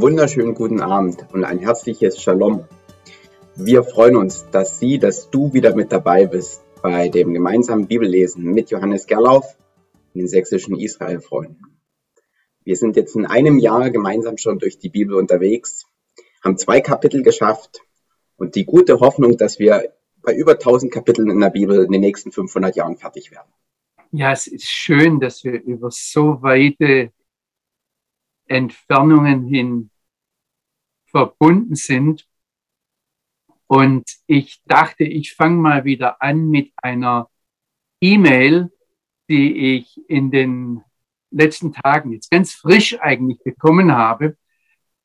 Wunderschönen guten Abend und ein herzliches Shalom. Wir freuen uns, dass Sie, dass du wieder mit dabei bist bei dem gemeinsamen Bibellesen mit Johannes Gerlauf und den sächsischen Israelfreunden. Wir sind jetzt in einem Jahr gemeinsam schon durch die Bibel unterwegs, haben zwei Kapitel geschafft und die gute Hoffnung, dass wir bei über 1000 Kapiteln in der Bibel in den nächsten 500 Jahren fertig werden. Ja, es ist schön, dass wir über so weite Entfernungen hin verbunden sind. Und ich dachte, ich fange mal wieder an mit einer E-Mail, die ich in den letzten Tagen jetzt ganz frisch eigentlich bekommen habe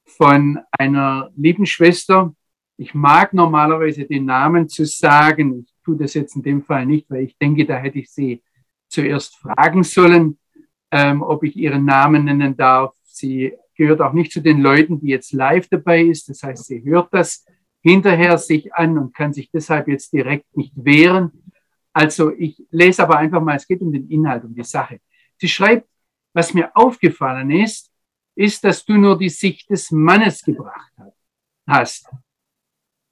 von einer lieben Schwester. Ich mag normalerweise den Namen zu sagen. Ich tue das jetzt in dem Fall nicht, weil ich denke, da hätte ich sie zuerst fragen sollen, ähm, ob ich ihren Namen nennen darf. Sie gehört auch nicht zu den Leuten, die jetzt live dabei ist. Das heißt, sie hört das hinterher sich an und kann sich deshalb jetzt direkt nicht wehren. Also ich lese aber einfach mal, es geht um den Inhalt, um die Sache. Sie schreibt, was mir aufgefallen ist, ist, dass du nur die Sicht des Mannes gebracht hast.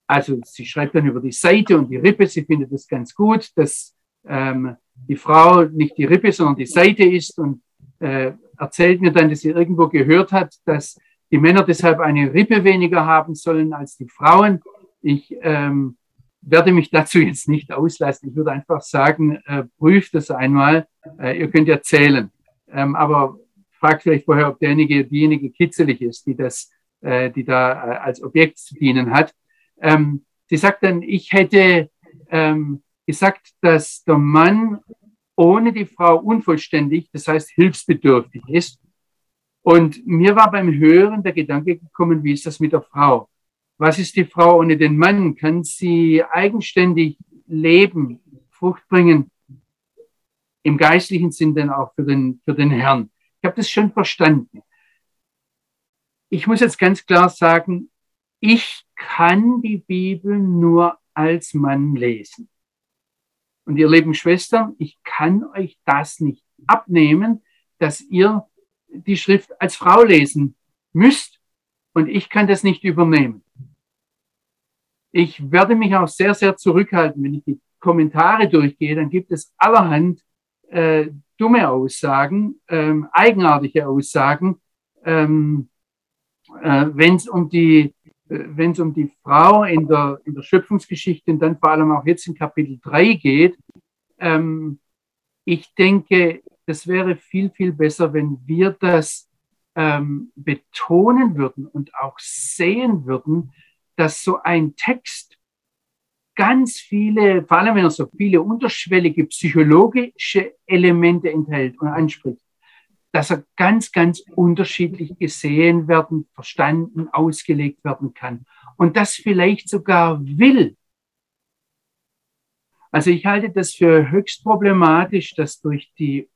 Also sie schreibt dann über die Seite und die Rippe, sie findet es ganz gut, dass ähm, die Frau nicht die Rippe, sondern die Seite ist und äh, erzählt mir dann, dass sie irgendwo gehört hat, dass die Männer deshalb eine Rippe weniger haben sollen als die Frauen. Ich ähm, werde mich dazu jetzt nicht auslassen. Ich würde einfach sagen, äh, prüft das einmal. Äh, ihr könnt ja zählen. Ähm, aber fragt vielleicht vorher, ob derjenige, diejenige kitzelig ist, die das, äh, die da äh, als Objekt zu dienen hat. Ähm, sie sagt dann, ich hätte ähm, gesagt, dass der Mann ohne die Frau unvollständig, das heißt hilfsbedürftig ist. Und mir war beim Hören der Gedanke gekommen, wie ist das mit der Frau? Was ist die Frau ohne den Mann? Kann sie eigenständig leben, Frucht bringen? Im geistlichen Sinn dann auch für den, für den Herrn. Ich habe das schon verstanden. Ich muss jetzt ganz klar sagen, ich kann die Bibel nur als Mann lesen. Und ihr lieben Schwestern, ich kann euch das nicht abnehmen, dass ihr die Schrift als Frau lesen müsst. Und ich kann das nicht übernehmen. Ich werde mich auch sehr, sehr zurückhalten. Wenn ich die Kommentare durchgehe, dann gibt es allerhand äh, dumme Aussagen, ähm, eigenartige Aussagen, ähm, äh, wenn es um die wenn es um die Frau in der, in der Schöpfungsgeschichte und dann vor allem auch jetzt in Kapitel 3 geht, ähm, ich denke, das wäre viel, viel besser, wenn wir das ähm, betonen würden und auch sehen würden, dass so ein Text ganz viele, vor allem wenn er so viele unterschwellige psychologische Elemente enthält und anspricht, dass er ganz, ganz unterschiedlich gesehen werden, verstanden, ausgelegt werden kann. Und das vielleicht sogar will. Also ich halte das für höchst problematisch, dass durch die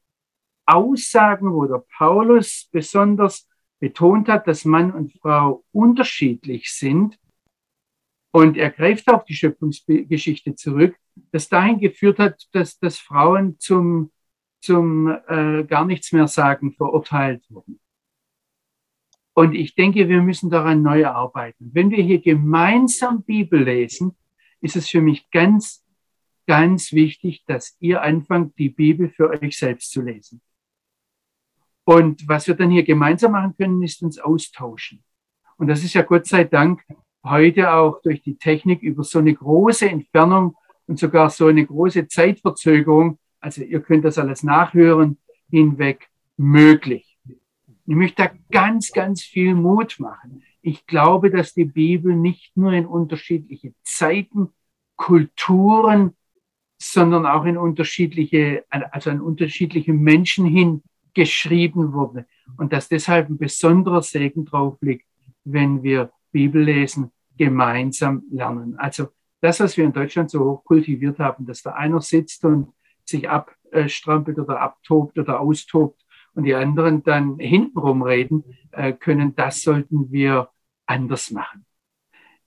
Aussagen, wo der Paulus besonders betont hat, dass Mann und Frau unterschiedlich sind, und er greift auf die Schöpfungsgeschichte zurück, das dahin geführt hat, dass, dass Frauen zum zum äh, gar nichts mehr sagen verurteilt wurden. Und ich denke, wir müssen daran neu arbeiten. Wenn wir hier gemeinsam Bibel lesen, ist es für mich ganz, ganz wichtig, dass ihr anfangt, die Bibel für euch selbst zu lesen. Und was wir dann hier gemeinsam machen können, ist uns austauschen. Und das ist ja Gott sei Dank heute auch durch die Technik über so eine große Entfernung und sogar so eine große Zeitverzögerung also ihr könnt das alles nachhören, hinweg möglich. Ich möchte da ganz, ganz viel Mut machen. Ich glaube, dass die Bibel nicht nur in unterschiedliche Zeiten, Kulturen, sondern auch in unterschiedliche, also an unterschiedliche Menschen hin geschrieben wurde. Und dass deshalb ein besonderer Segen drauf liegt, wenn wir Bibel lesen, gemeinsam lernen. Also das, was wir in Deutschland so hoch kultiviert haben, dass da einer sitzt und sich abstrampelt oder abtobt oder austobt und die anderen dann hintenrum reden äh, können, das sollten wir anders machen.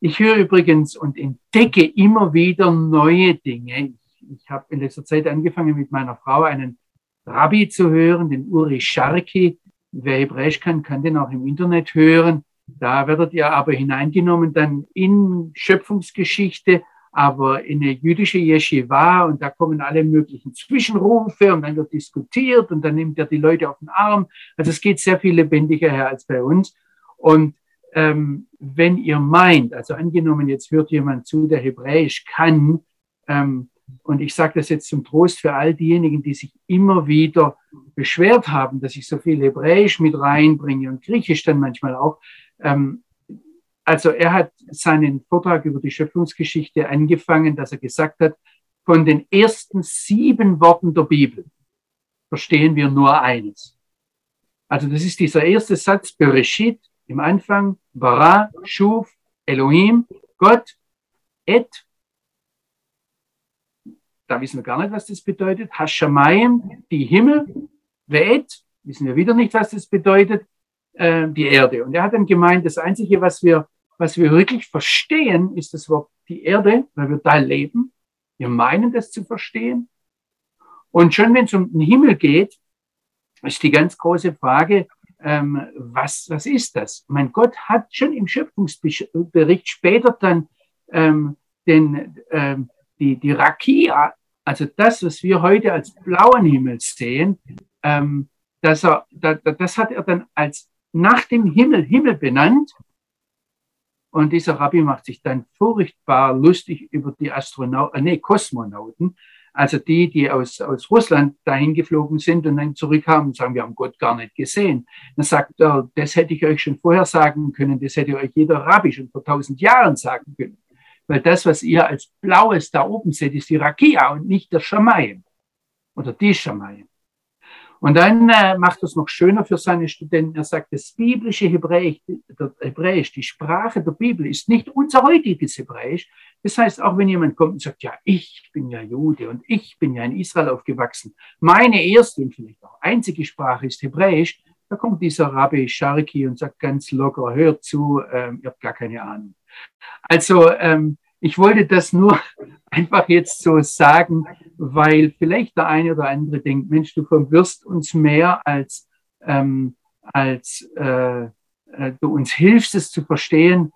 Ich höre übrigens und entdecke immer wieder neue Dinge. Ich, ich habe in letzter Zeit angefangen, mit meiner Frau einen Rabbi zu hören, den Uri Sharki. Wer Hebräisch kann, kann den auch im Internet hören. Da werdet ihr aber hineingenommen dann in Schöpfungsgeschichte, aber in eine jüdische Yeshiva und da kommen alle möglichen Zwischenrufe und dann wird diskutiert und dann nimmt er die Leute auf den Arm. Also es geht sehr viel lebendiger her als bei uns. Und ähm, wenn ihr meint, also angenommen, jetzt hört jemand zu, der Hebräisch kann, ähm, und ich sage das jetzt zum Trost für all diejenigen, die sich immer wieder beschwert haben, dass ich so viel Hebräisch mit reinbringe und Griechisch dann manchmal auch. Ähm, also er hat seinen Vortrag über die Schöpfungsgeschichte angefangen, dass er gesagt hat, von den ersten sieben Worten der Bibel verstehen wir nur eines. Also das ist dieser erste Satz, Bereshit, im Anfang, Bara, Shuf, Elohim, Gott, Et. Da wissen wir gar nicht, was das bedeutet. Hashamayim, die Himmel, Ve'et, wissen wir wieder nicht, was das bedeutet, äh, die Erde. Und er hat dann gemeint, das Einzige, was wir was wir wirklich verstehen, ist das Wort die Erde, weil wir da leben. Wir meinen das zu verstehen. Und schon wenn es um den Himmel geht, ist die ganz große Frage, ähm, was, was ist das? Mein Gott hat schon im Schöpfungsbericht später dann ähm, den, ähm, die, die Rakia, also das, was wir heute als blauen Himmel sehen, ähm, dass er, da, das hat er dann als nach dem Himmel Himmel benannt und dieser Rabbi macht sich dann furchtbar lustig über die Astronauten, äh, nee, Kosmonauten, also die, die aus, aus Russland dahin geflogen sind und dann zurückkamen und sagen, wir haben Gott gar nicht gesehen. Dann sagt er, das hätte ich euch schon vorher sagen können, das hätte euch jeder Rabbi schon vor tausend Jahren sagen können. Weil das, was ihr als Blaues da oben seht, ist die Rakia und nicht der Schamayim oder die Schamayim. Und dann äh, macht es noch schöner für seine Studenten. Er sagt, das biblische Hebräisch, der Hebräisch, die Sprache der Bibel ist nicht unser heutiges Hebräisch. Das heißt, auch wenn jemand kommt und sagt, ja, ich bin ja Jude und ich bin ja in Israel aufgewachsen, meine erste und vielleicht auch einzige Sprache ist Hebräisch, da kommt dieser Rabbi Sharki und sagt ganz locker, hört zu, ähm, ihr habt gar keine Ahnung. Also ähm, ich wollte das nur einfach jetzt so sagen, weil vielleicht der eine oder andere denkt, Mensch, du verwirrst uns mehr als, ähm, als äh, äh, du uns hilfst, es zu verstehen.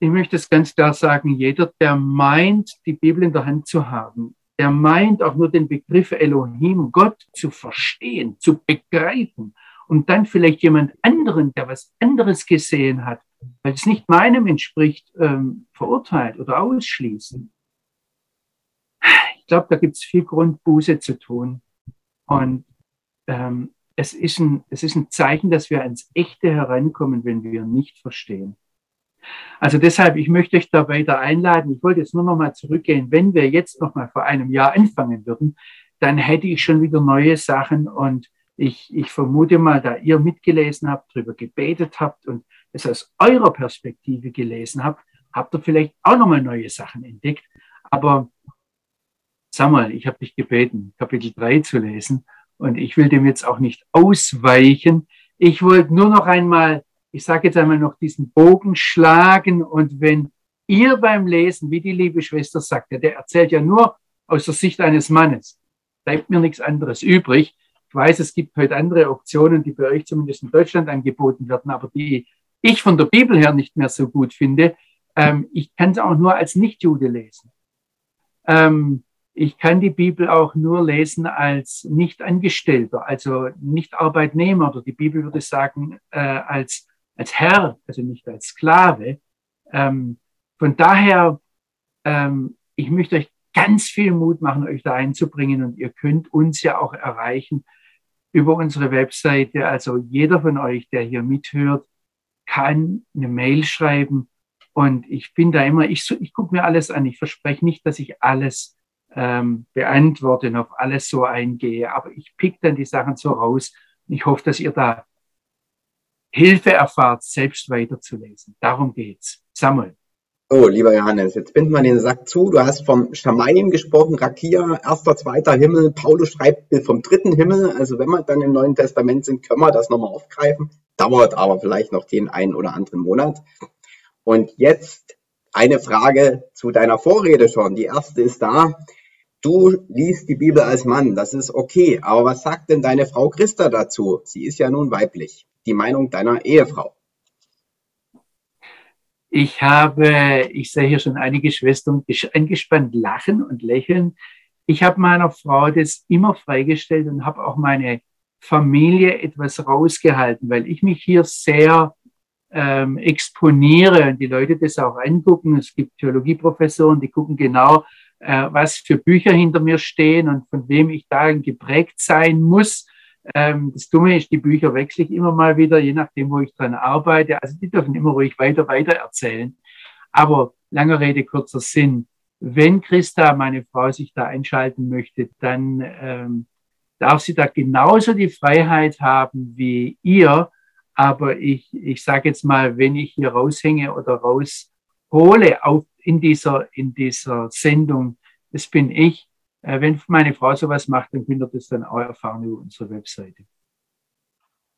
Ich möchte es ganz klar sagen, jeder, der meint, die Bibel in der Hand zu haben, der meint auch nur den Begriff Elohim, Gott zu verstehen, zu begreifen und dann vielleicht jemand anderen, der was anderes gesehen hat, weil es nicht meinem entspricht, ähm, verurteilt oder ausschließen. Ich glaube, da gibt es viel Grund, Buße zu tun. Und ähm, es, ist ein, es ist ein Zeichen, dass wir ans Echte herankommen, wenn wir nicht verstehen. Also deshalb, ich möchte euch da weiter einladen. Ich wollte jetzt nur noch mal zurückgehen. Wenn wir jetzt noch mal vor einem Jahr anfangen würden, dann hätte ich schon wieder neue Sachen und ich, ich vermute mal, da ihr mitgelesen habt, darüber gebetet habt und es aus eurer Perspektive gelesen habt, habt ihr vielleicht auch nochmal neue Sachen entdeckt. Aber sag mal, ich habe dich gebeten, Kapitel 3 zu lesen und ich will dem jetzt auch nicht ausweichen. Ich wollte nur noch einmal, ich sage jetzt einmal noch diesen Bogen schlagen und wenn ihr beim Lesen, wie die liebe Schwester sagte, der erzählt ja nur aus der Sicht eines Mannes, bleibt mir nichts anderes übrig. Ich weiß, es gibt heute andere Optionen, die bei euch zumindest in Deutschland angeboten werden, aber die ich von der Bibel her nicht mehr so gut finde, ähm, ich kann es auch nur als Nichtjude lesen. Ähm, ich kann die Bibel auch nur lesen als Nicht-Angestellter, also Nicht-Arbeitnehmer oder die Bibel würde sagen äh, als, als Herr, also nicht als Sklave. Ähm, von daher, ähm, ich möchte euch ganz viel Mut machen, euch da einzubringen und ihr könnt uns ja auch erreichen über unsere Webseite. Also jeder von euch, der hier mithört, kann eine Mail schreiben und ich bin da immer, ich, ich gucke mir alles an. Ich verspreche nicht, dass ich alles ähm, beantworte und auf alles so eingehe, aber ich pick dann die Sachen so raus. Ich hoffe, dass ihr da Hilfe erfahrt, selbst weiterzulesen. Darum geht's. Samuel. Oh, lieber Johannes, jetzt binden wir den Sack zu. Du hast vom Schamayim gesprochen, Rakia, erster, zweiter Himmel. Paulus schreibt vom dritten Himmel. Also wenn wir dann im Neuen Testament sind, können wir das nochmal aufgreifen. Dauert aber vielleicht noch den einen oder anderen Monat. Und jetzt eine Frage zu deiner Vorrede schon. Die erste ist da. Du liest die Bibel als Mann, das ist okay. Aber was sagt denn deine Frau Christa dazu? Sie ist ja nun weiblich. Die Meinung deiner Ehefrau. Ich habe, ich sehe hier schon einige Schwestern angespannt lachen und lächeln. Ich habe meiner Frau das immer freigestellt und habe auch meine Familie etwas rausgehalten, weil ich mich hier sehr ähm, exponiere und die Leute das auch angucken. Es gibt Theologieprofessoren, die gucken genau, äh, was für Bücher hinter mir stehen und von wem ich darin geprägt sein muss. Ähm, das Dumme ist, die Bücher wechsle ich immer mal wieder, je nachdem, wo ich dran arbeite. Also die dürfen immer ruhig weiter, weiter erzählen. Aber lange Rede, kurzer Sinn. Wenn Christa, meine Frau, sich da einschalten möchte, dann ähm, darf sie da genauso die Freiheit haben wie ihr. Aber ich, ich sage jetzt mal, wenn ich hier raushänge oder raushole auf, in, dieser, in dieser Sendung, das bin ich, wenn meine Frau sowas macht, dann könnt ihr das dann auch erfahren über unsere Webseite.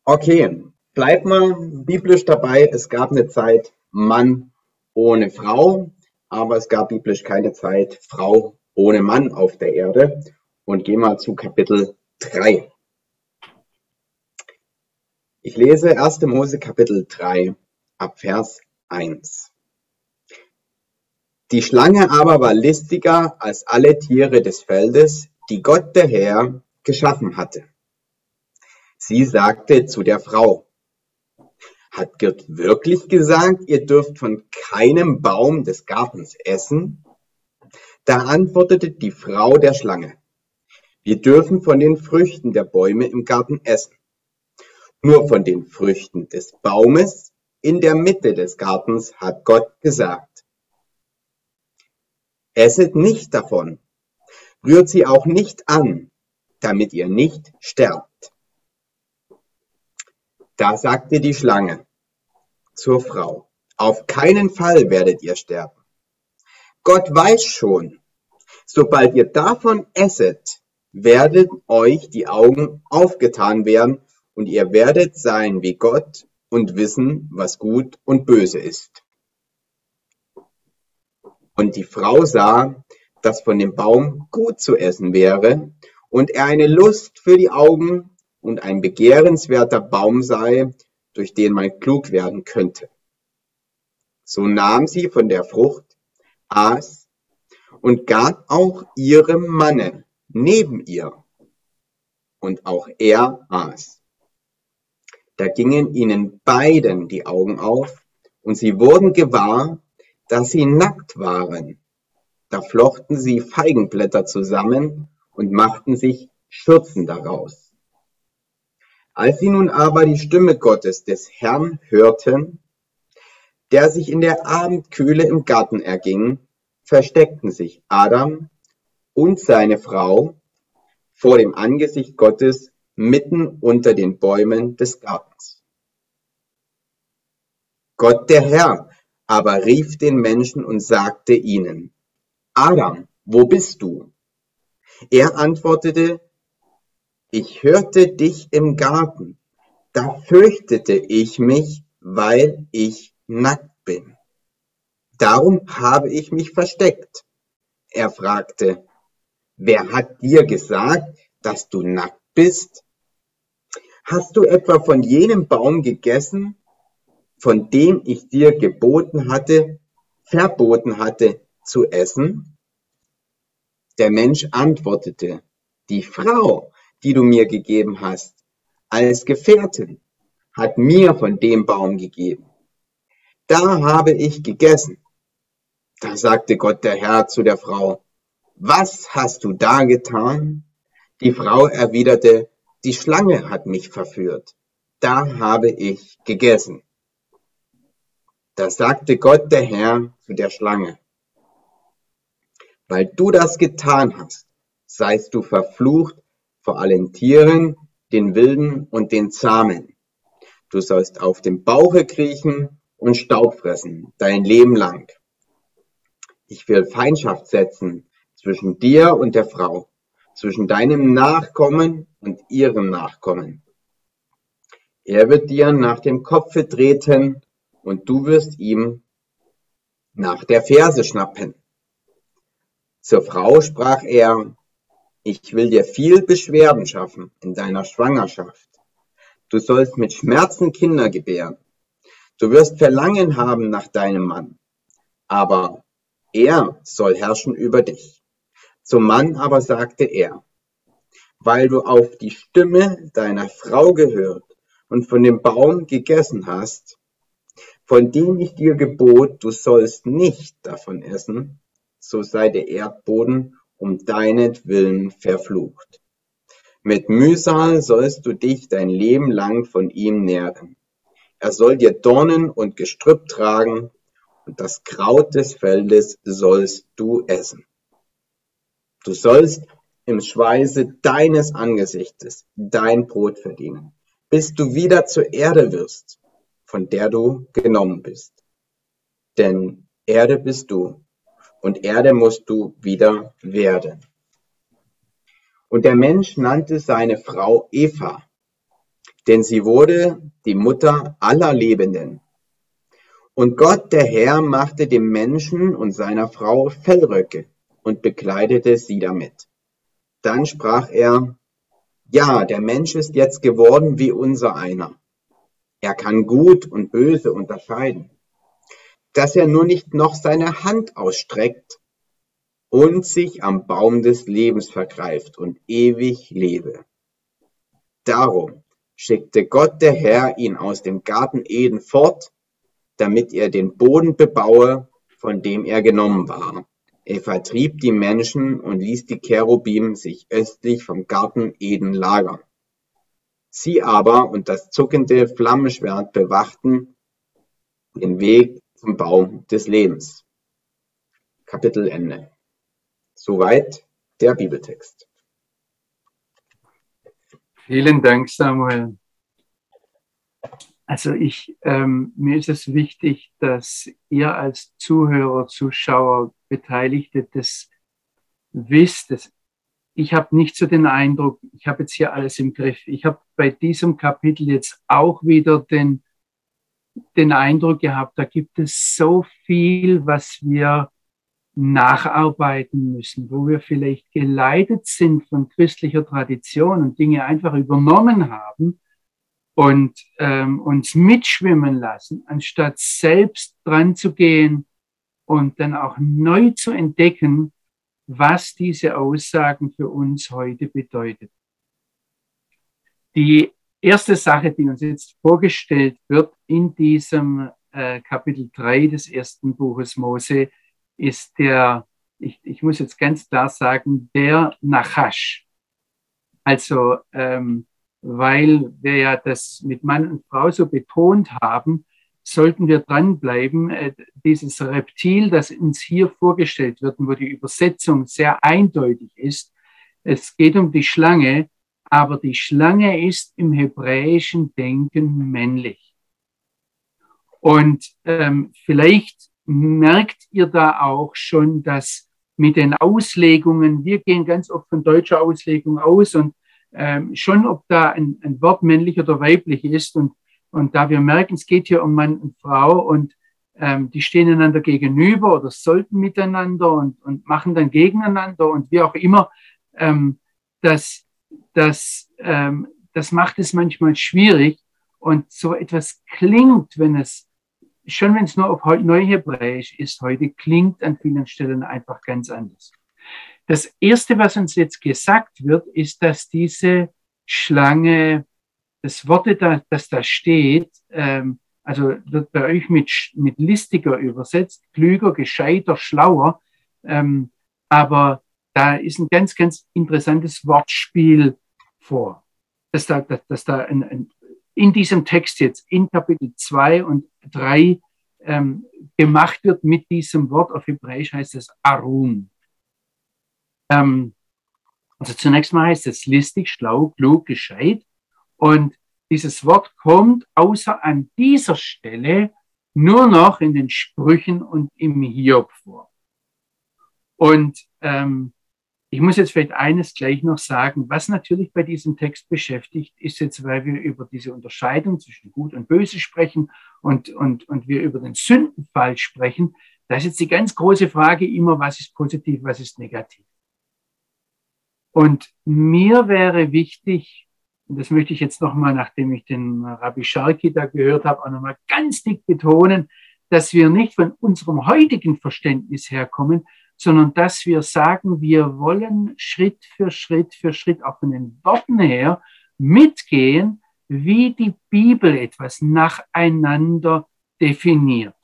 Okay, bleibt mal biblisch dabei. Es gab eine Zeit Mann ohne Frau, aber es gab biblisch keine Zeit Frau ohne Mann auf der Erde. Und geh mal zu Kapitel 3. Ich lese 1. Mose Kapitel 3 ab Vers 1. Die Schlange aber war listiger als alle Tiere des Feldes, die Gott der Herr geschaffen hatte. Sie sagte zu der Frau, hat Gott wirklich gesagt, ihr dürft von keinem Baum des Gartens essen? Da antwortete die Frau der Schlange, wir dürfen von den Früchten der Bäume im Garten essen. Nur von den Früchten des Baumes in der Mitte des Gartens hat Gott gesagt, Esset nicht davon, rührt sie auch nicht an, damit ihr nicht sterbt. Da sagte die Schlange zur Frau, auf keinen Fall werdet ihr sterben. Gott weiß schon, sobald ihr davon esset, werden euch die Augen aufgetan werden und ihr werdet sein wie Gott und wissen, was gut und böse ist. Und die Frau sah, dass von dem Baum gut zu essen wäre und er eine Lust für die Augen und ein begehrenswerter Baum sei, durch den man klug werden könnte. So nahm sie von der Frucht, aß und gab auch ihrem Manne neben ihr. Und auch er aß. Da gingen ihnen beiden die Augen auf und sie wurden gewahr, dass sie nackt waren. Da flochten sie Feigenblätter zusammen und machten sich Schürzen daraus. Als sie nun aber die Stimme Gottes des Herrn hörten, der sich in der Abendkühle im Garten erging, versteckten sich Adam und seine Frau vor dem Angesicht Gottes mitten unter den Bäumen des Gartens. Gott der Herr aber rief den Menschen und sagte ihnen, Adam, wo bist du? Er antwortete, ich hörte dich im Garten, da fürchtete ich mich, weil ich nackt bin. Darum habe ich mich versteckt. Er fragte, wer hat dir gesagt, dass du nackt bist? Hast du etwa von jenem Baum gegessen, von dem ich dir geboten hatte, verboten hatte zu essen? Der Mensch antwortete, die Frau, die du mir gegeben hast, als Gefährtin, hat mir von dem Baum gegeben. Da habe ich gegessen. Da sagte Gott der Herr zu der Frau, was hast du da getan? Die Frau erwiderte, die Schlange hat mich verführt. Da habe ich gegessen. Da sagte Gott der Herr zu der Schlange, weil du das getan hast, seist du verflucht vor allen Tieren, den Wilden und den Zahmen. Du sollst auf dem Bauche kriechen und Staub fressen, dein Leben lang. Ich will Feindschaft setzen zwischen dir und der Frau, zwischen deinem Nachkommen und ihrem Nachkommen. Er wird dir nach dem Kopfe treten und du wirst ihm nach der Ferse schnappen. Zur Frau sprach er, ich will dir viel Beschwerden schaffen in deiner Schwangerschaft. Du sollst mit Schmerzen Kinder gebären. Du wirst Verlangen haben nach deinem Mann, aber er soll herrschen über dich. Zum Mann aber sagte er, weil du auf die Stimme deiner Frau gehört und von dem Baum gegessen hast, von dem ich dir gebot, du sollst nicht davon essen, so sei der Erdboden um deinetwillen verflucht. Mit Mühsal sollst du dich dein Leben lang von ihm nähren. Er soll dir Dornen und Gestrüpp tragen, und das Kraut des Feldes sollst du essen. Du sollst im Schweiße deines Angesichtes dein Brot verdienen, bis du wieder zur Erde wirst, von der du genommen bist. Denn Erde bist du und Erde musst du wieder werden. Und der Mensch nannte seine Frau Eva, denn sie wurde die Mutter aller Lebenden. Und Gott, der Herr, machte dem Menschen und seiner Frau Fellröcke und bekleidete sie damit. Dann sprach er, ja, der Mensch ist jetzt geworden wie unser einer. Er kann gut und böse unterscheiden. Dass er nur nicht noch seine Hand ausstreckt und sich am Baum des Lebens vergreift und ewig lebe. Darum schickte Gott der Herr ihn aus dem Garten Eden fort, damit er den Boden bebaue, von dem er genommen war. Er vertrieb die Menschen und ließ die Cherubim sich östlich vom Garten Eden lagern. Sie aber und das zuckende Flammenschwert bewachten den Weg zum Baum des Lebens. Kapitel Ende. Soweit der Bibeltext. Vielen Dank, Samuel. Also ich, ähm, mir ist es wichtig, dass ihr als Zuhörer, Zuschauer, Beteiligte das wisst. Dass ich habe nicht so den Eindruck, ich habe jetzt hier alles im Griff. Ich habe bei diesem Kapitel jetzt auch wieder den, den Eindruck gehabt, da gibt es so viel, was wir nacharbeiten müssen, wo wir vielleicht geleitet sind von christlicher Tradition und Dinge einfach übernommen haben und ähm, uns mitschwimmen lassen, anstatt selbst dran zu gehen und dann auch neu zu entdecken, was diese Aussagen für uns heute bedeutet. Die erste Sache, die uns jetzt vorgestellt wird in diesem äh, Kapitel 3 des ersten Buches Mose, ist der, ich, ich muss jetzt ganz klar sagen, der Nachash. Also, ähm, weil wir ja das mit Mann und Frau so betont haben, sollten wir dranbleiben. Äh, dieses Reptil, das uns hier vorgestellt wird, wo die Übersetzung sehr eindeutig ist, es geht um die Schlange, aber die Schlange ist im hebräischen Denken männlich. Und ähm, vielleicht merkt ihr da auch schon, dass mit den Auslegungen, wir gehen ganz oft von deutscher Auslegung aus und ähm, schon, ob da ein, ein Wort männlich oder weiblich ist und, und da wir merken, es geht hier um Mann und Frau und ähm, die stehen einander gegenüber oder sollten miteinander und, und machen dann gegeneinander und wie auch immer, ähm, das, das, ähm, das macht es manchmal schwierig und so etwas klingt, wenn es schon wenn es nur auf Neuhebräisch ist, heute klingt an vielen Stellen einfach ganz anders. Das Erste, was uns jetzt gesagt wird, ist, dass diese Schlange, das Wort, das da steht, ähm, also wird bei euch mit, mit listiger übersetzt, klüger, gescheiter, schlauer, ähm, aber da ist ein ganz, ganz interessantes Wortspiel vor, dass da, dass, dass da ein, ein, in diesem Text jetzt in Kapitel 2 und 3 ähm, gemacht wird mit diesem Wort. Auf Hebräisch heißt es Arum. Ähm, also zunächst mal heißt es listig, schlau, klug, gescheit. Und dieses Wort kommt außer an dieser Stelle nur noch in den Sprüchen und im Hiob vor. Und ähm, ich muss jetzt vielleicht eines gleich noch sagen, was natürlich bei diesem Text beschäftigt, ist jetzt, weil wir über diese Unterscheidung zwischen Gut und Böse sprechen und, und, und wir über den Sündenfall sprechen. Da ist jetzt die ganz große Frage immer, was ist positiv, was ist negativ. Und mir wäre wichtig, und das möchte ich jetzt nochmal, nachdem ich den Rabbi Sharki da gehört habe, auch nochmal ganz dick betonen, dass wir nicht von unserem heutigen Verständnis herkommen, sondern dass wir sagen, wir wollen Schritt für Schritt für Schritt auch von den Worten her mitgehen, wie die Bibel etwas nacheinander definiert.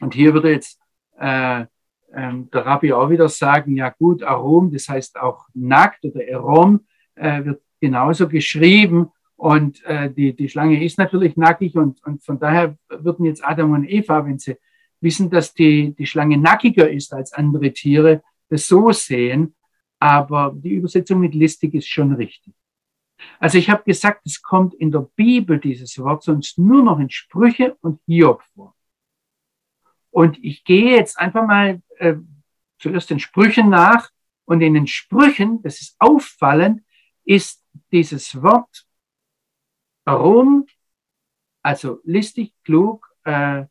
Und hier würde jetzt äh, äh, der Rabbi auch wieder sagen, ja gut, Arom, das heißt auch nackt oder Erom, äh, wird genauso geschrieben. Und äh, die, die Schlange ist natürlich nackig und, und von daher würden jetzt Adam und Eva, wenn sie wissen, dass die, die Schlange nackiger ist als andere Tiere, das so sehen. Aber die Übersetzung mit listig ist schon richtig. Also ich habe gesagt, es kommt in der Bibel dieses Wort sonst nur noch in Sprüche und Hiob vor. Und ich gehe jetzt einfach mal äh, zuerst den Sprüchen nach. Und in den Sprüchen, das ist auffallend, ist dieses Wort warum, also listig, klug, äh,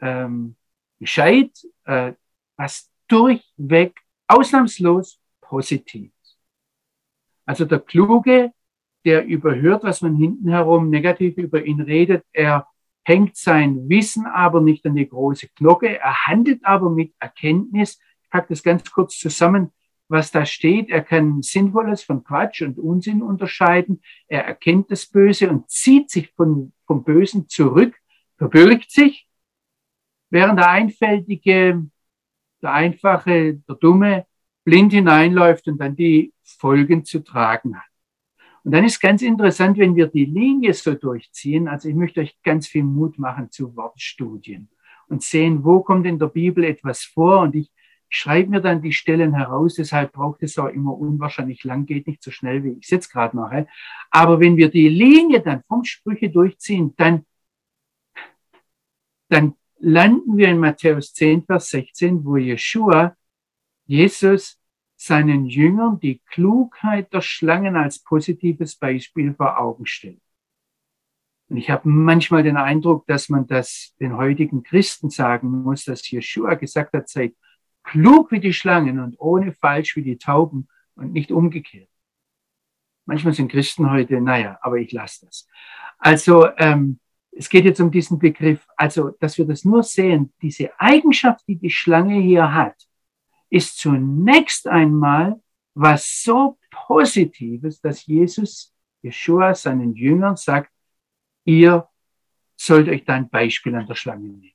ähm, gescheit, äh, was durchweg ausnahmslos positiv. Also der Kluge, der überhört, was man hinten herum negativ über ihn redet, er hängt sein Wissen aber nicht an die große Glocke, er handelt aber mit Erkenntnis. Ich packe das ganz kurz zusammen was da steht. Er kann Sinnvolles von Quatsch und Unsinn unterscheiden. Er erkennt das Böse und zieht sich von, vom Bösen zurück, verbürgt sich, während der Einfältige, der Einfache, der Dumme blind hineinläuft und dann die Folgen zu tragen hat. Und dann ist ganz interessant, wenn wir die Linie so durchziehen. Also ich möchte euch ganz viel Mut machen zu Wortstudien und sehen, wo kommt in der Bibel etwas vor. Und ich schreibe mir dann die Stellen heraus, deshalb braucht es auch immer unwahrscheinlich lang, geht nicht so schnell, wie ich es jetzt gerade mache. Aber wenn wir die Linie dann vom Sprüche durchziehen, dann, dann landen wir in Matthäus 10, Vers 16, wo Jeshua, Jesus, seinen Jüngern die Klugheit der Schlangen als positives Beispiel vor Augen stellt. Und ich habe manchmal den Eindruck, dass man das den heutigen Christen sagen muss, dass Jeshua gesagt hat, seid klug wie die Schlangen und ohne falsch wie die Tauben und nicht umgekehrt. Manchmal sind Christen heute, naja, aber ich lasse das. Also ähm, es geht jetzt um diesen Begriff, also dass wir das nur sehen, diese Eigenschaft, die die Schlange hier hat, ist zunächst einmal was so Positives, dass Jesus, Yeshua, seinen Jüngern sagt, ihr sollt euch da ein Beispiel an der Schlange nehmen.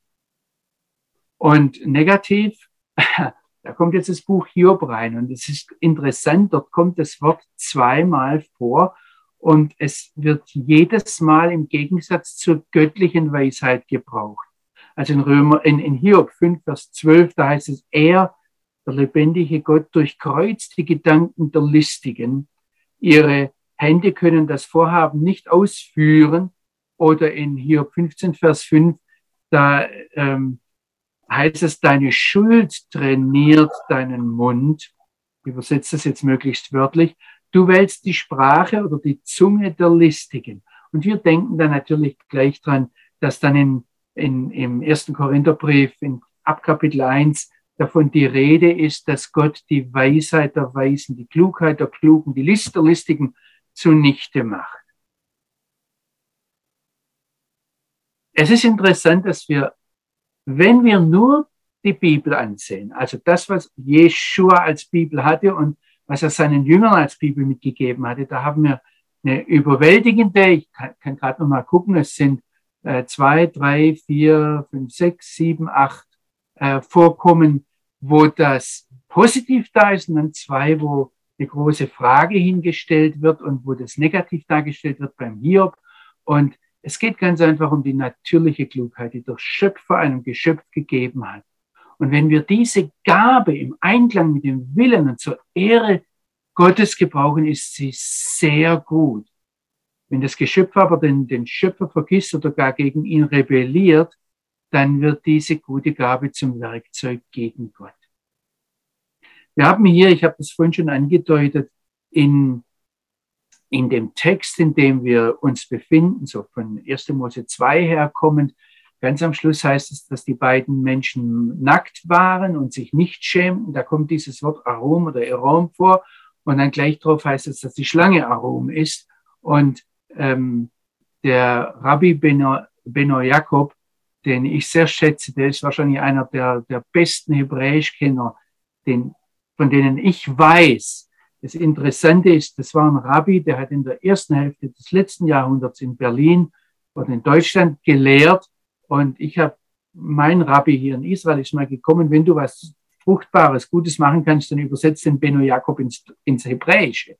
Und negativ, da kommt jetzt das Buch Hiob rein und es ist interessant, dort kommt das Wort zweimal vor und es wird jedes Mal im Gegensatz zur göttlichen Weisheit gebraucht. Also in Römer, in, in Hiob 5, Vers 12, da heißt es, er, der lebendige Gott, durchkreuzt die Gedanken der Listigen. Ihre Hände können das Vorhaben nicht ausführen. Oder in Hiob 15, Vers 5, da ähm, heißt es, deine Schuld trainiert deinen Mund. Ich übersetze das jetzt möglichst wörtlich. Du wählst die Sprache oder die Zunge der Listigen. Und wir denken dann natürlich gleich dran, dass dann in, in, im ersten Korintherbrief in, ab Kapitel 1 davon die Rede ist, dass Gott die Weisheit der Weisen, die Klugheit der Klugen, die List der Listigen zunichte macht. Es ist interessant, dass wir wenn wir nur die Bibel ansehen, also das, was Jeshua als Bibel hatte und was er seinen Jüngern als Bibel mitgegeben hatte, da haben wir eine überwältigende, ich kann, kann gerade noch mal gucken, es sind äh, zwei, drei, vier, fünf, sechs, sieben, acht äh, Vorkommen, wo das positiv da ist und dann zwei, wo eine große Frage hingestellt wird und wo das negativ dargestellt wird beim Hiob. Und es geht ganz einfach um die natürliche Klugheit, die der Schöpfer einem Geschöpf gegeben hat. Und wenn wir diese Gabe im Einklang mit dem Willen und zur Ehre Gottes gebrauchen, ist sie sehr gut. Wenn das Geschöpf aber den, den Schöpfer vergisst oder gar gegen ihn rebelliert, dann wird diese gute Gabe zum Werkzeug gegen Gott. Wir haben hier, ich habe das vorhin schon angedeutet, in in dem Text, in dem wir uns befinden, so von 1. Mose 2 herkommend, ganz am Schluss heißt es, dass die beiden Menschen nackt waren und sich nicht schämten. Da kommt dieses Wort Arom oder Erom vor. Und dann gleich drauf heißt es, dass die Schlange Arom ist. Und ähm, der Rabbi Beno, Beno Jakob, den ich sehr schätze, der ist wahrscheinlich einer der, der besten Hebräischkenner, den, von denen ich weiß. Das Interessante ist, das war ein Rabbi, der hat in der ersten Hälfte des letzten Jahrhunderts in Berlin und in Deutschland gelehrt. Und ich habe, mein Rabbi hier in Israel ist mal gekommen, wenn du was Fruchtbares, Gutes machen kannst, dann übersetzt den Benno Jakob ins, ins Hebräische.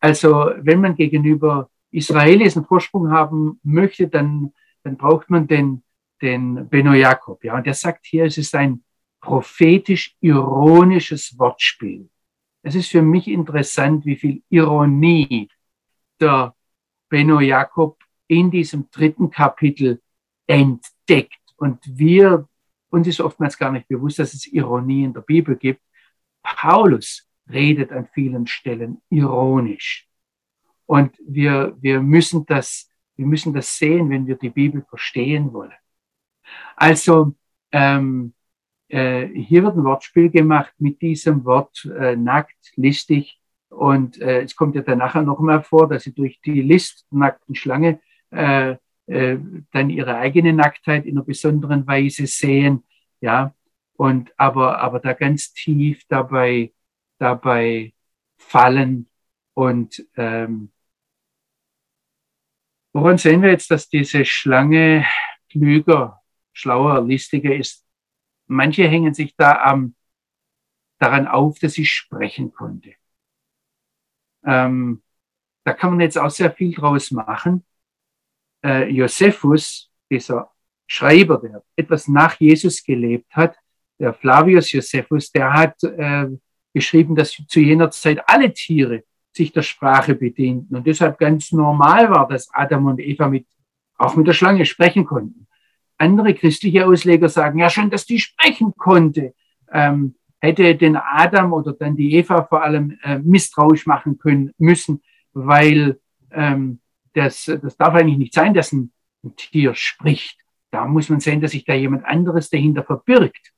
Also wenn man gegenüber Israelis einen Vorsprung haben möchte, dann, dann braucht man den, den Benno Jakob. Ja, und der sagt hier, es ist ein prophetisch-ironisches Wortspiel. Es ist für mich interessant, wie viel Ironie der Benno Jakob in diesem dritten Kapitel entdeckt. Und wir, uns ist oftmals gar nicht bewusst, dass es Ironie in der Bibel gibt. Paulus redet an vielen Stellen ironisch. Und wir, wir müssen das, wir müssen das sehen, wenn wir die Bibel verstehen wollen. Also, ähm, äh, hier wird ein Wortspiel gemacht mit diesem Wort äh, nackt, listig. Und äh, es kommt ja dann nachher noch mal vor, dass sie durch die List nackten Schlange äh, äh, dann ihre eigene Nacktheit in einer besonderen Weise sehen. Ja, und aber, aber da ganz tief dabei dabei fallen. Und ähm, woran sehen wir jetzt, dass diese Schlange klüger, schlauer, listiger ist? Manche hängen sich da am, daran auf, dass sie sprechen konnte. Ähm, da kann man jetzt auch sehr viel draus machen. Äh, Josephus, dieser Schreiber, der etwas nach Jesus gelebt hat, der Flavius Josephus, der hat äh, geschrieben, dass zu jener Zeit alle Tiere sich der Sprache bedienten und deshalb ganz normal war, dass Adam und Eva mit, auch mit der Schlange sprechen konnten. Andere christliche Ausleger sagen, ja schon, dass die sprechen konnte, ähm, hätte den Adam oder dann die Eva vor allem äh, misstrauisch machen können müssen, weil ähm, das, das darf eigentlich nicht sein, dass ein, Tier spricht. Da muss man sehen, dass sich da jemand anderes dahinter verbirgt.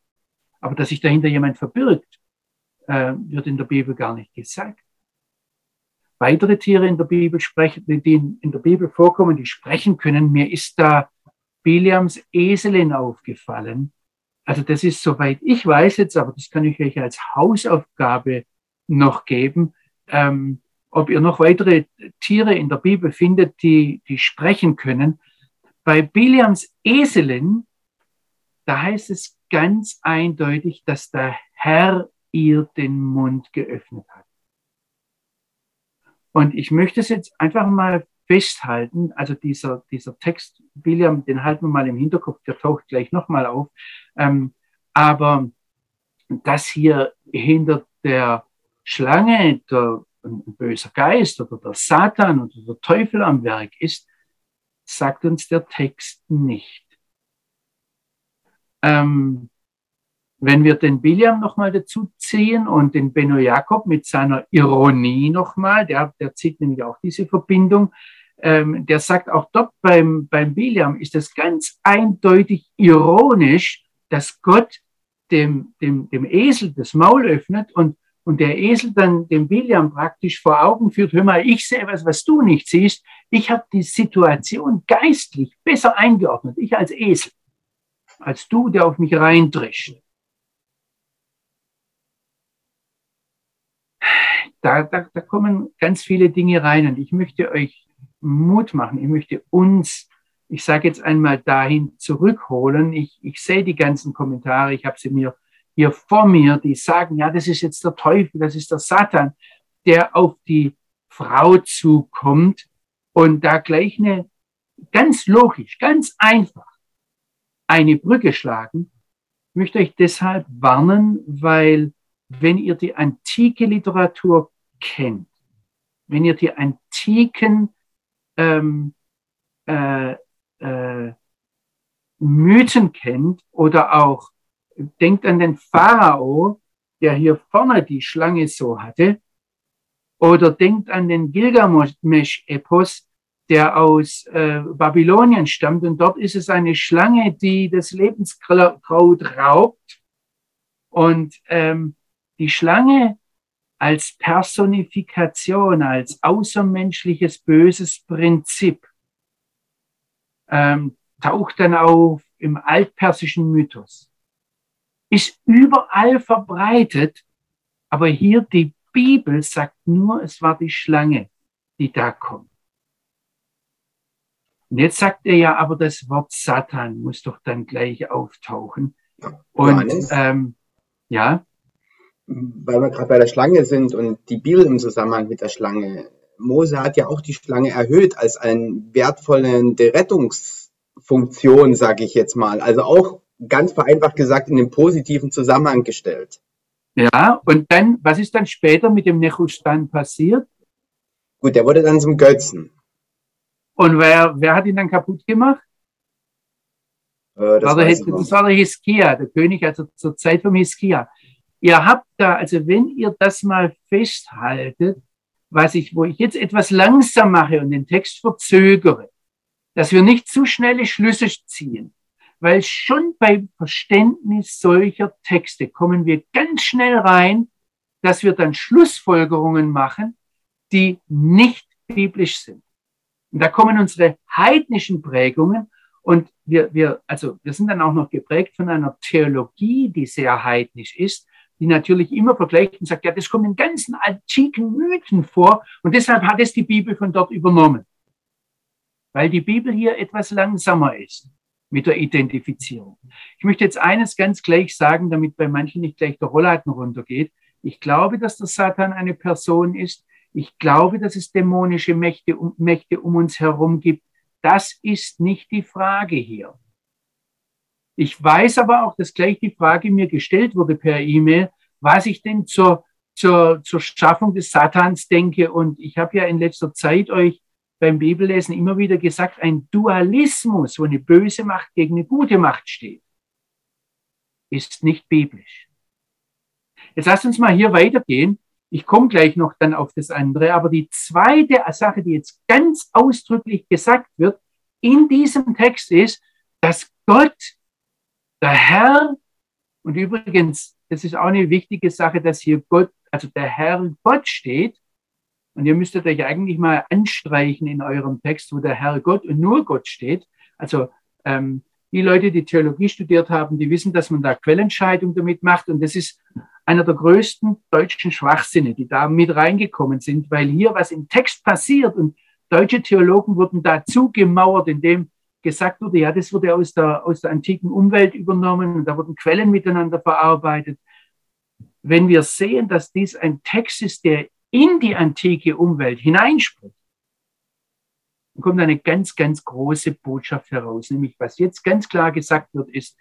Aber dass sich dahinter jemand verbirgt, äh, wird in der Bibel gar nicht gesagt. Weitere Tiere in der Bibel sprechen, die in der Bibel vorkommen, die sprechen können. Mir ist da Biliams Eselin aufgefallen. Also das ist soweit ich weiß jetzt, aber das kann ich euch als Hausaufgabe noch geben. Ähm, ob ihr noch weitere Tiere in der Bibel findet, die, die sprechen können. Bei Biliams Eselin, da heißt es ganz eindeutig, dass der Herr ihr den Mund geöffnet hat. Und ich möchte es jetzt einfach mal festhalten, also dieser, dieser Text, William, den halten wir mal im Hinterkopf, der taucht gleich nochmal auf. Ähm, aber dass hier hinter der Schlange der, ein böser Geist oder der Satan oder der Teufel am Werk ist, sagt uns der Text nicht. Ähm, wenn wir den Biliam nochmal dazu ziehen und den Benno Jakob mit seiner Ironie nochmal, der, der zieht nämlich auch diese Verbindung, ähm, der sagt auch dort beim, beim Biliam ist es ganz eindeutig ironisch, dass Gott dem, dem, dem Esel das Maul öffnet und, und der Esel dann dem Biliam praktisch vor Augen führt, hör mal, ich sehe was, was du nicht siehst. Ich habe die Situation geistlich besser eingeordnet, ich als Esel, als du, der auf mich reindrischt. da, da, da kommen ganz viele Dinge rein und ich möchte euch Mut machen. Ich möchte uns, ich sage jetzt einmal dahin zurückholen. Ich, ich sehe die ganzen Kommentare, ich habe sie mir hier vor mir, die sagen, ja, das ist jetzt der Teufel, das ist der Satan, der auf die Frau zukommt und da gleich eine ganz logisch, ganz einfach eine Brücke schlagen. Ich möchte euch deshalb warnen, weil wenn ihr die antike Literatur kennt, wenn ihr die antiken ähm, äh, äh, Mythen kennt oder auch denkt an den Pharao, der hier vorne die Schlange so hatte, oder denkt an den Gilgamesch-Epos, der aus äh, Babylonien stammt. Und dort ist es eine Schlange, die das Lebenskraut raubt. Und ähm, die Schlange als Personifikation, als außermenschliches böses Prinzip, ähm, taucht dann auf im altpersischen Mythos, ist überall verbreitet, aber hier die Bibel sagt nur, es war die Schlange, die da kommt. Und jetzt sagt er ja, aber das Wort Satan muss doch dann gleich auftauchen. Und ähm, ja weil wir gerade bei der Schlange sind und die Bibel im Zusammenhang mit der Schlange. Mose hat ja auch die Schlange erhöht als einen wertvollen Rettungsfunktion, sage ich jetzt mal. Also auch ganz vereinfacht gesagt in den positiven Zusammenhang gestellt. Ja, und dann, was ist dann später mit dem Nechustan passiert? Gut, der wurde dann zum Götzen. Und wer, wer hat ihn dann kaputt gemacht? Äh, das, war der, das war der Hiskia, der König, also zur Zeit vom Hiskia. Ihr habt da, also wenn ihr das mal festhaltet, was ich, wo ich jetzt etwas langsam mache und den Text verzögere, dass wir nicht zu schnelle Schlüsse ziehen, weil schon beim Verständnis solcher Texte kommen wir ganz schnell rein, dass wir dann Schlussfolgerungen machen, die nicht biblisch sind. Und da kommen unsere heidnischen Prägungen und wir, wir, also wir sind dann auch noch geprägt von einer Theologie, die sehr heidnisch ist, die natürlich immer vergleicht und sagt, ja, das kommt in ganzen antiken Mythen vor und deshalb hat es die Bibel von dort übernommen. Weil die Bibel hier etwas langsamer ist mit der Identifizierung. Ich möchte jetzt eines ganz gleich sagen, damit bei manchen nicht gleich der Rollladen runtergeht. Ich glaube, dass der Satan eine Person ist. Ich glaube, dass es dämonische Mächte, Mächte um uns herum gibt. Das ist nicht die Frage hier. Ich weiß aber auch, dass gleich die Frage mir gestellt wurde per E-Mail, was ich denn zur, zur, zur Schaffung des Satans denke. Und ich habe ja in letzter Zeit euch beim Bibellesen immer wieder gesagt, ein Dualismus, wo eine böse Macht gegen eine gute Macht steht, ist nicht biblisch. Jetzt lasst uns mal hier weitergehen. Ich komme gleich noch dann auf das andere, aber die zweite Sache, die jetzt ganz ausdrücklich gesagt wird in diesem Text ist, dass Gott der Herr, und übrigens, das ist auch eine wichtige Sache, dass hier Gott, also der Herr Gott steht. Und ihr müsstet euch eigentlich mal anstreichen in eurem Text, wo der Herr Gott und nur Gott steht. Also ähm, die Leute, die Theologie studiert haben, die wissen, dass man da Quellentscheidung damit macht. Und das ist einer der größten deutschen Schwachsinne, die da mit reingekommen sind, weil hier was im Text passiert und deutsche Theologen wurden dazu gemauert, indem gesagt wurde, ja, das wurde aus der, aus der antiken Umwelt übernommen und da wurden Quellen miteinander verarbeitet. Wenn wir sehen, dass dies ein Text ist, der in die antike Umwelt hineinspricht, dann kommt eine ganz, ganz große Botschaft heraus. Nämlich, was jetzt ganz klar gesagt wird, ist,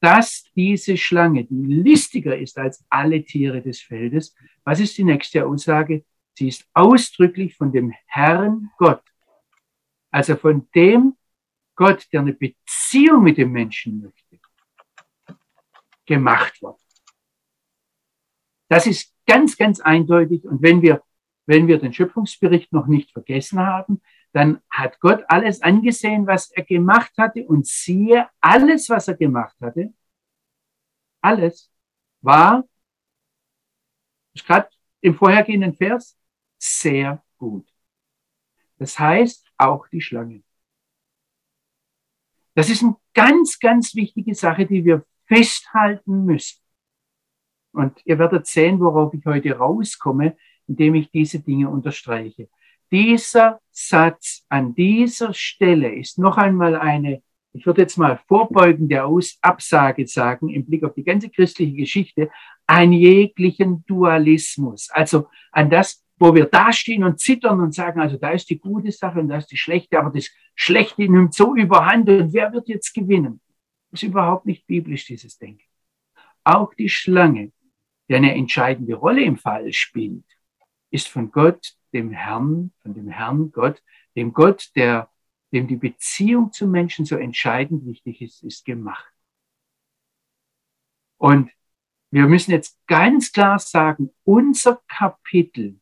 dass diese Schlange, die listiger ist als alle Tiere des Feldes, was ist die nächste Aussage? Sie ist ausdrücklich von dem Herrn Gott, also von dem, Gott, der eine Beziehung mit dem Menschen möchte, gemacht wird. Das ist ganz, ganz eindeutig. Und wenn wir, wenn wir den Schöpfungsbericht noch nicht vergessen haben, dann hat Gott alles angesehen, was er gemacht hatte. Und siehe, alles, was er gemacht hatte, alles war, ist gerade im vorhergehenden Vers, sehr gut. Das heißt, auch die Schlange. Das ist eine ganz, ganz wichtige Sache, die wir festhalten müssen. Und ihr werdet sehen, worauf ich heute rauskomme, indem ich diese Dinge unterstreiche. Dieser Satz an dieser Stelle ist noch einmal eine, ich würde jetzt mal vorbeugende Aus Absage sagen, im Blick auf die ganze christliche Geschichte, an jeglichen Dualismus. Also an das, wo wir dastehen und zittern und sagen, also da ist die gute Sache und da ist die schlechte, aber das Schlechte nimmt so überhand und wer wird jetzt gewinnen? Das ist überhaupt nicht biblisch, dieses Denken. Auch die Schlange, die eine entscheidende Rolle im Fall spielt, ist von Gott, dem Herrn, von dem Herrn Gott, dem Gott, der, dem die Beziehung zum Menschen so entscheidend wichtig ist, ist gemacht. Und wir müssen jetzt ganz klar sagen, unser Kapitel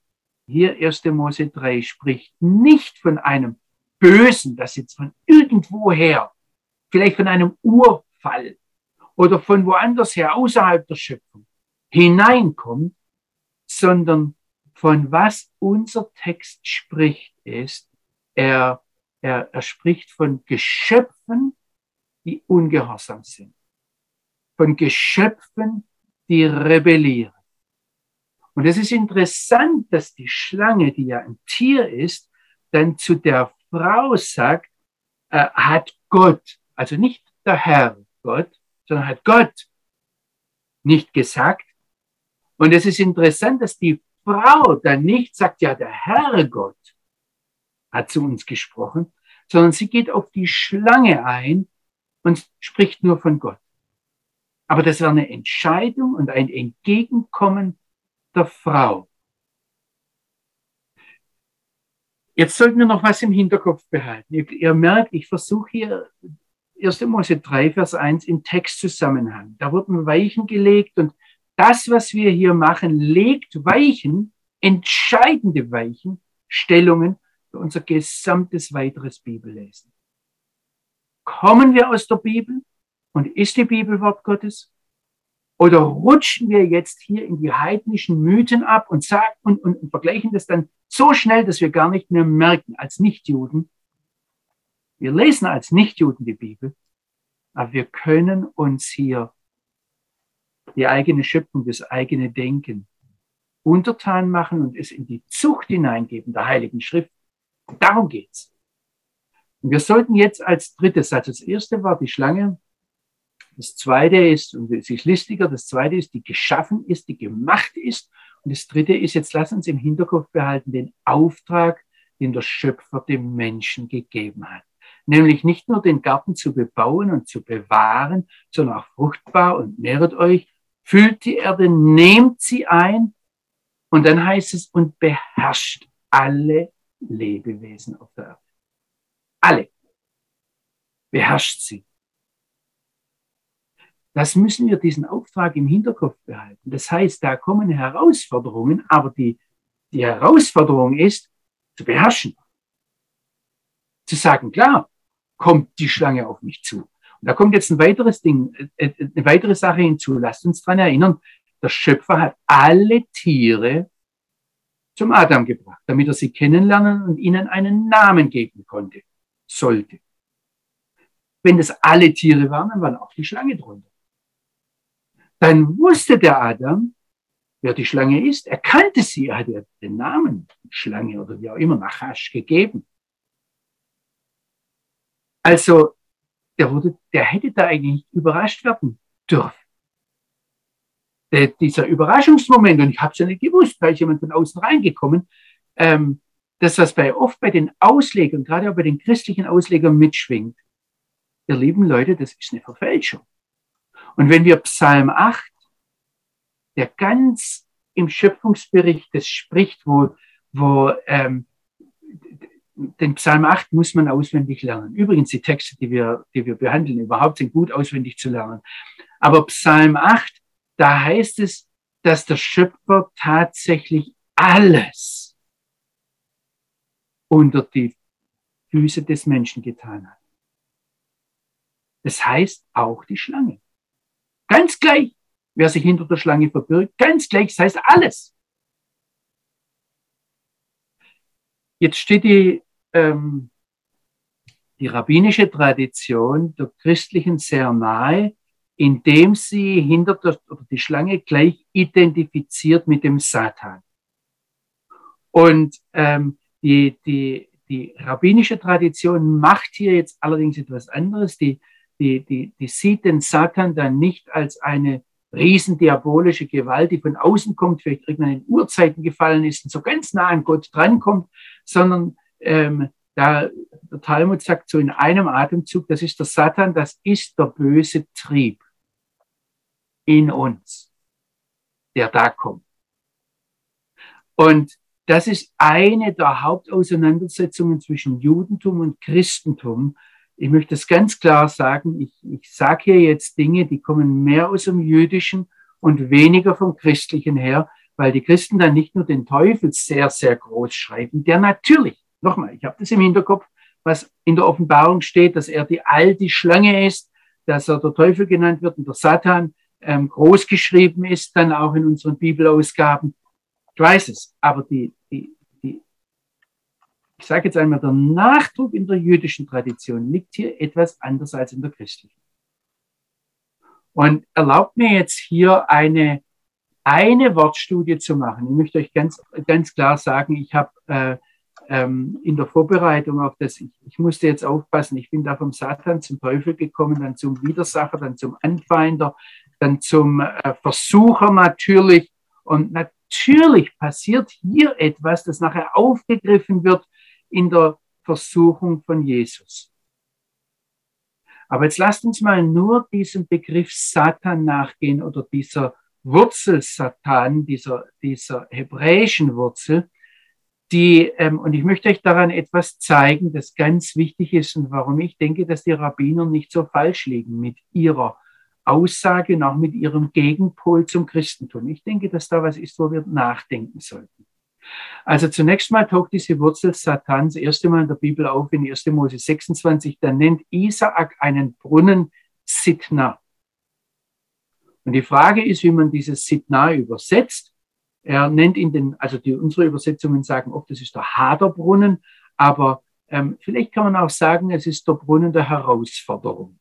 hier 1. Mose 3 spricht nicht von einem Bösen, das jetzt von irgendwoher, vielleicht von einem Urfall oder von woanders her außerhalb der Schöpfung hineinkommt, sondern von was unser Text spricht, ist, er, er, er spricht von Geschöpfen, die ungehorsam sind. Von Geschöpfen, die rebellieren. Und es ist interessant, dass die Schlange, die ja ein Tier ist, dann zu der Frau sagt, äh, hat Gott, also nicht der Herr Gott, sondern hat Gott nicht gesagt. Und es ist interessant, dass die Frau dann nicht sagt, ja, der Herr Gott hat zu uns gesprochen, sondern sie geht auf die Schlange ein und spricht nur von Gott. Aber das war eine Entscheidung und ein Entgegenkommen der Frau. Jetzt sollten wir noch was im Hinterkopf behalten. Ihr, ihr merkt, ich versuche hier 1. Mose 3, Vers 1 im Textzusammenhang. Da wurden Weichen gelegt und das, was wir hier machen, legt Weichen, entscheidende Weichen, Stellungen für unser gesamtes weiteres Bibellesen. Kommen wir aus der Bibel und ist die Bibel Wort Gottes? Oder rutschen wir jetzt hier in die heidnischen Mythen ab und sagen und, und, und vergleichen das dann so schnell, dass wir gar nicht mehr merken als Nichtjuden. Wir lesen als Nichtjuden die Bibel, aber wir können uns hier die eigene Schöpfung, das eigene Denken untertan machen und es in die Zucht hineingeben der Heiligen Schrift. Darum geht's. Und wir sollten jetzt als drittes Satz, das erste war die Schlange, das zweite ist, und es ist listiger, das zweite ist, die geschaffen ist, die gemacht ist. Und das dritte ist, jetzt lass uns im Hinterkopf behalten, den Auftrag, den der Schöpfer dem Menschen gegeben hat. Nämlich nicht nur den Garten zu bebauen und zu bewahren, sondern auch fruchtbar und mehret euch, füllt die Erde, nehmt sie ein. Und dann heißt es, und beherrscht alle Lebewesen auf der Erde. Alle. Beherrscht sie. Das müssen wir diesen Auftrag im Hinterkopf behalten. Das heißt, da kommen Herausforderungen, aber die, die Herausforderung ist, zu beherrschen. Zu sagen, klar, kommt die Schlange auf mich zu. Und da kommt jetzt ein weiteres Ding, äh, äh, eine weitere Sache hinzu. Lasst uns dran erinnern, der Schöpfer hat alle Tiere zum Adam gebracht, damit er sie kennenlernen und ihnen einen Namen geben konnte, sollte. Wenn das alle Tiere waren, dann war auch die Schlange drunter dann wusste der Adam, wer die Schlange ist. Er kannte sie, er hat ja den Namen Schlange oder wie auch immer Nachash gegeben. Also, der, wurde, der hätte da eigentlich überrascht werden dürfen. Der, dieser Überraschungsmoment, und ich habe es ja nicht gewusst, da ist jemand von außen reingekommen, ähm, das, was bei oft bei den Auslegern, gerade auch bei den christlichen Auslegern mitschwingt, ihr lieben Leute, das ist eine Verfälschung. Und wenn wir Psalm 8, der ganz im Schöpfungsbericht das spricht, wo, wo ähm, den Psalm 8 muss man auswendig lernen. Übrigens, die Texte, die wir, die wir behandeln, überhaupt sind gut auswendig zu lernen. Aber Psalm 8, da heißt es, dass der Schöpfer tatsächlich alles unter die Füße des Menschen getan hat. Das heißt auch die Schlange. Ganz gleich, wer sich hinter der Schlange verbirgt, ganz gleich, das heißt alles. Jetzt steht die, ähm, die rabbinische Tradition der Christlichen sehr nahe, indem sie hinter der, oder die Schlange gleich identifiziert mit dem Satan. Und ähm, die, die, die rabbinische Tradition macht hier jetzt allerdings etwas anderes. Die die, die, die sieht den Satan dann nicht als eine riesendiabolische Gewalt, die von außen kommt, vielleicht irgendwann in Urzeiten gefallen ist und so ganz nah an Gott drankommt, sondern ähm, da der Talmud sagt so in einem Atemzug, das ist der Satan, das ist der böse Trieb in uns, der da kommt. Und das ist eine der Hauptauseinandersetzungen zwischen Judentum und Christentum, ich möchte es ganz klar sagen, ich, ich sage hier jetzt Dinge, die kommen mehr aus dem Jüdischen und weniger vom Christlichen her, weil die Christen dann nicht nur den Teufel sehr, sehr groß schreiben, der natürlich, nochmal, ich habe das im Hinterkopf, was in der Offenbarung steht, dass er die alte Schlange ist, dass er der Teufel genannt wird und der Satan ähm, groß geschrieben ist, dann auch in unseren Bibelausgaben. Ich weiß es, aber die, die, ich sage jetzt einmal, der Nachdruck in der jüdischen Tradition liegt hier etwas anders als in der christlichen. Und erlaubt mir jetzt hier eine, eine Wortstudie zu machen. Ich möchte euch ganz, ganz klar sagen, ich habe äh, ähm, in der Vorbereitung auf das, ich, ich musste jetzt aufpassen, ich bin da vom Satan zum Teufel gekommen, dann zum Widersacher, dann zum Anfeinder, dann zum äh, Versucher natürlich. Und natürlich passiert hier etwas, das nachher aufgegriffen wird in der Versuchung von Jesus. Aber jetzt lasst uns mal nur diesem Begriff Satan nachgehen oder dieser Wurzel Satan, dieser, dieser hebräischen Wurzel die, ähm, und ich möchte euch daran etwas zeigen, das ganz wichtig ist und warum ich denke, dass die Rabbiner nicht so falsch liegen mit ihrer Aussage und auch mit ihrem Gegenpol zum Christentum. Ich denke, dass da was ist, wo wir nachdenken sollten. Also zunächst mal taucht diese Wurzel Satans erste Mal in der Bibel auf in 1. Mose 26. Da nennt Isaak einen Brunnen Sitna. Und die Frage ist, wie man dieses Sitna übersetzt. Er nennt ihn den, also die, unsere Übersetzungen sagen oft, das ist der Haderbrunnen, aber ähm, vielleicht kann man auch sagen, es ist der Brunnen der Herausforderung.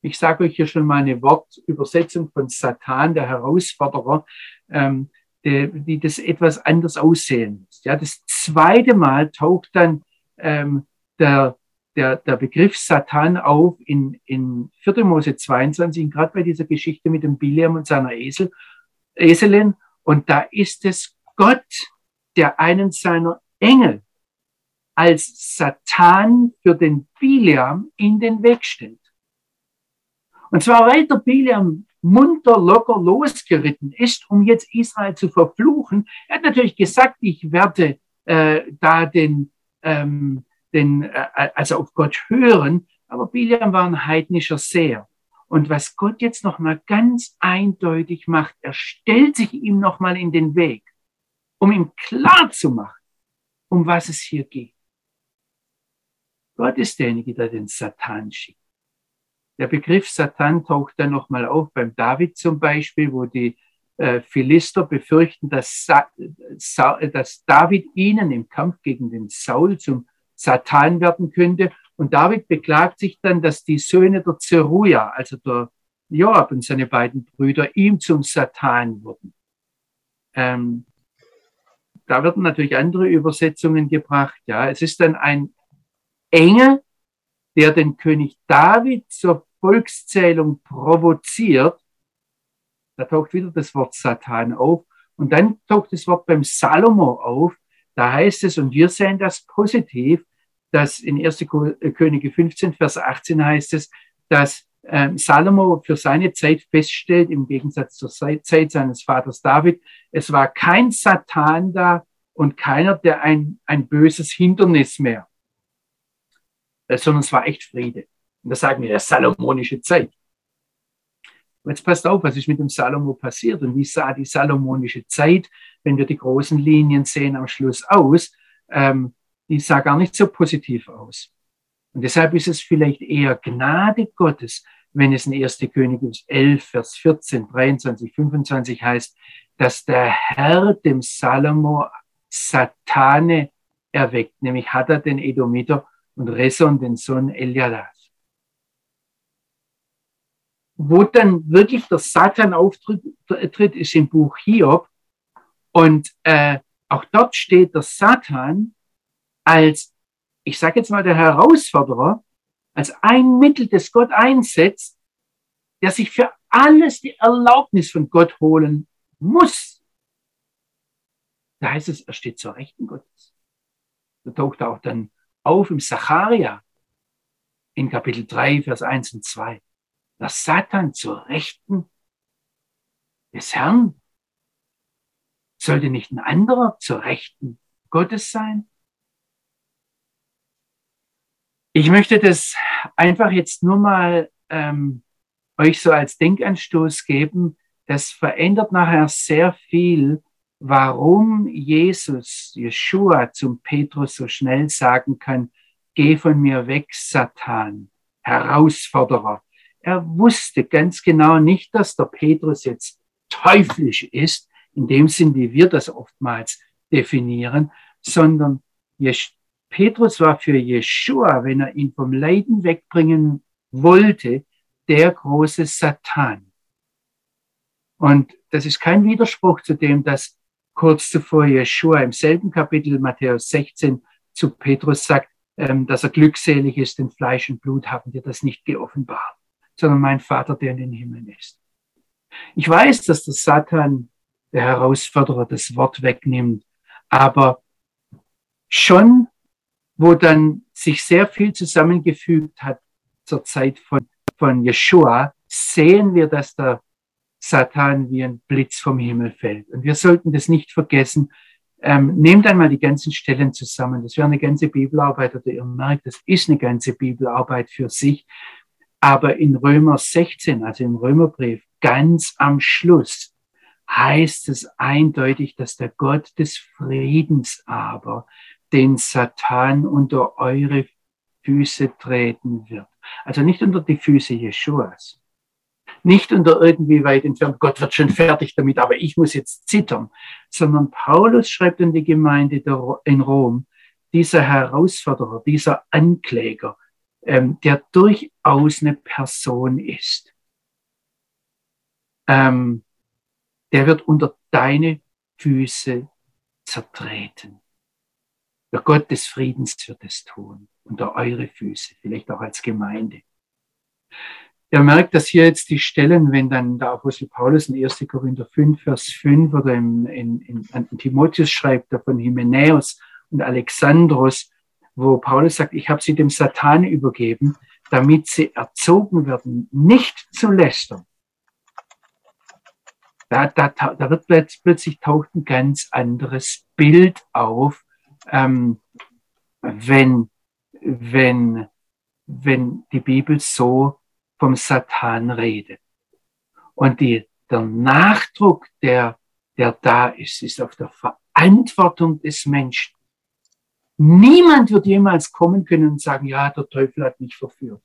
Ich sage euch hier schon mal eine Wortübersetzung von Satan, der Herausforderer, ähm, die, die das etwas anders aussehen muss. Ja, das zweite Mal taucht dann ähm, der, der, der Begriff Satan auf in, in 4. Mose 22, gerade bei dieser Geschichte mit dem Biliam und seiner Esel, Eselin. Und da ist es Gott, der einen seiner Engel als Satan für den Biliam in den Weg stellt. Und zwar, weil der Biliam munter, locker losgeritten ist, um jetzt Israel zu verfluchen. Er hat natürlich gesagt, ich werde äh, da den, ähm, den, äh, also auf Gott hören, aber Biliam war ein heidnischer Seher. Und was Gott jetzt nochmal ganz eindeutig macht, er stellt sich ihm nochmal in den Weg, um ihm klar zu machen, um was es hier geht. Gott ist derjenige, der den Satan schickt. Der Begriff Satan taucht dann nochmal auf beim David zum Beispiel, wo die äh, Philister befürchten, dass, David ihnen im Kampf gegen den Saul zum Satan werden könnte. Und David beklagt sich dann, dass die Söhne der Zeruja, also der Joab und seine beiden Brüder, ihm zum Satan wurden. Ähm, da werden natürlich andere Übersetzungen gebracht. Ja, es ist dann ein Engel, der den König David zur Volkszählung provoziert. Da taucht wieder das Wort Satan auf. Und dann taucht das Wort beim Salomo auf. Da heißt es, und wir sehen das positiv, dass in 1. Äh, Könige 15, Vers 18 heißt es, dass ähm, Salomo für seine Zeit feststellt, im Gegensatz zur Zeit seines Vaters David, es war kein Satan da und keiner, der ein, ein böses Hindernis mehr, sondern es war echt Friede. Und da sagen wir, ja, salomonische Zeit. Jetzt passt auf, was ist mit dem Salomo passiert und wie sah die salomonische Zeit, wenn wir die großen Linien sehen am Schluss aus? Ähm, die sah gar nicht so positiv aus. Und deshalb ist es vielleicht eher Gnade Gottes, wenn es in 1. Könige 11, Vers 14, 23, 25 heißt, dass der Herr dem Salomo Satane erweckt, nämlich hat er den Edomiter und Reson, den Sohn Eliadas. Wo dann wirklich der Satan auftritt, ist im Buch Hiob. Und äh, auch dort steht der Satan als, ich sage jetzt mal, der Herausforderer, als ein Mittel, das Gott einsetzt, der sich für alles die Erlaubnis von Gott holen muss. Da heißt es, er steht zur Rechten Gottes. Da taucht er auch dann auf im Sacharia in Kapitel 3, Vers 1 und 2. dass Satan zur Rechten des Herrn sollte nicht ein anderer zur Rechten Gottes sein? Ich möchte das einfach jetzt nur mal ähm, euch so als Denkanstoß geben. Das verändert nachher sehr viel, warum Jesus, Jeshua zum Petrus so schnell sagen kann, geh von mir weg, Satan, Herausforderer. Er wusste ganz genau nicht, dass der Petrus jetzt teuflisch ist. in dem Sinn, wie wir das oftmals definieren, sondern Petrus war für Jeshua, wenn er ihn vom Leiden wegbringen wollte, der große Satan. Und das ist kein Widerspruch zu dem, dass kurz zuvor Jeshua im selben Kapitel Matthäus 16 zu Petrus sagt, ähm, dass er glückselig ist, denn Fleisch und Blut haben dir das nicht geoffenbart, sondern mein Vater, der in den Himmeln ist. Ich weiß, dass der Satan, der Herausforderer, das Wort wegnimmt, aber schon, wo dann sich sehr viel zusammengefügt hat zur Zeit von, von Yeshua, sehen wir, dass der Satan wie ein Blitz vom Himmel fällt. Und wir sollten das nicht vergessen. Ähm, nehmt einmal die ganzen Stellen zusammen. Das wäre eine ganze Bibelarbeit oder ihr merkt, das ist eine ganze Bibelarbeit für sich. Aber in Römer 16, also im Römerbrief, ganz am Schluss, heißt es eindeutig, dass der Gott des Friedens aber den Satan unter eure Füße treten wird. Also nicht unter die Füße Jeschuas, nicht unter irgendwie weit entfernt, Gott wird schon fertig damit, aber ich muss jetzt zittern, sondern Paulus schreibt an die Gemeinde in Rom, dieser Herausforderer, dieser Ankläger, ähm, der durchaus eine Person ist, ähm, der wird unter deine Füße zertreten. Der Gott des Friedens wird es tun, unter eure Füße, vielleicht auch als Gemeinde. Ihr merkt, dass hier jetzt die Stellen, wenn dann der Apostel Paulus in 1. Korinther 5, Vers 5 oder im, in, in, an Timotheus schreibt, von Hymenäus und Alexandros, wo Paulus sagt, ich habe sie dem Satan übergeben, damit sie erzogen werden, nicht zu lästern. Da, da, da wird plötzlich taucht ein ganz anderes Bild auf, ähm, wenn, wenn, wenn die Bibel so vom Satan redet. Und die, der Nachdruck, der, der da ist, ist auf der Verantwortung des Menschen. Niemand wird jemals kommen können und sagen, ja, der Teufel hat mich verführt.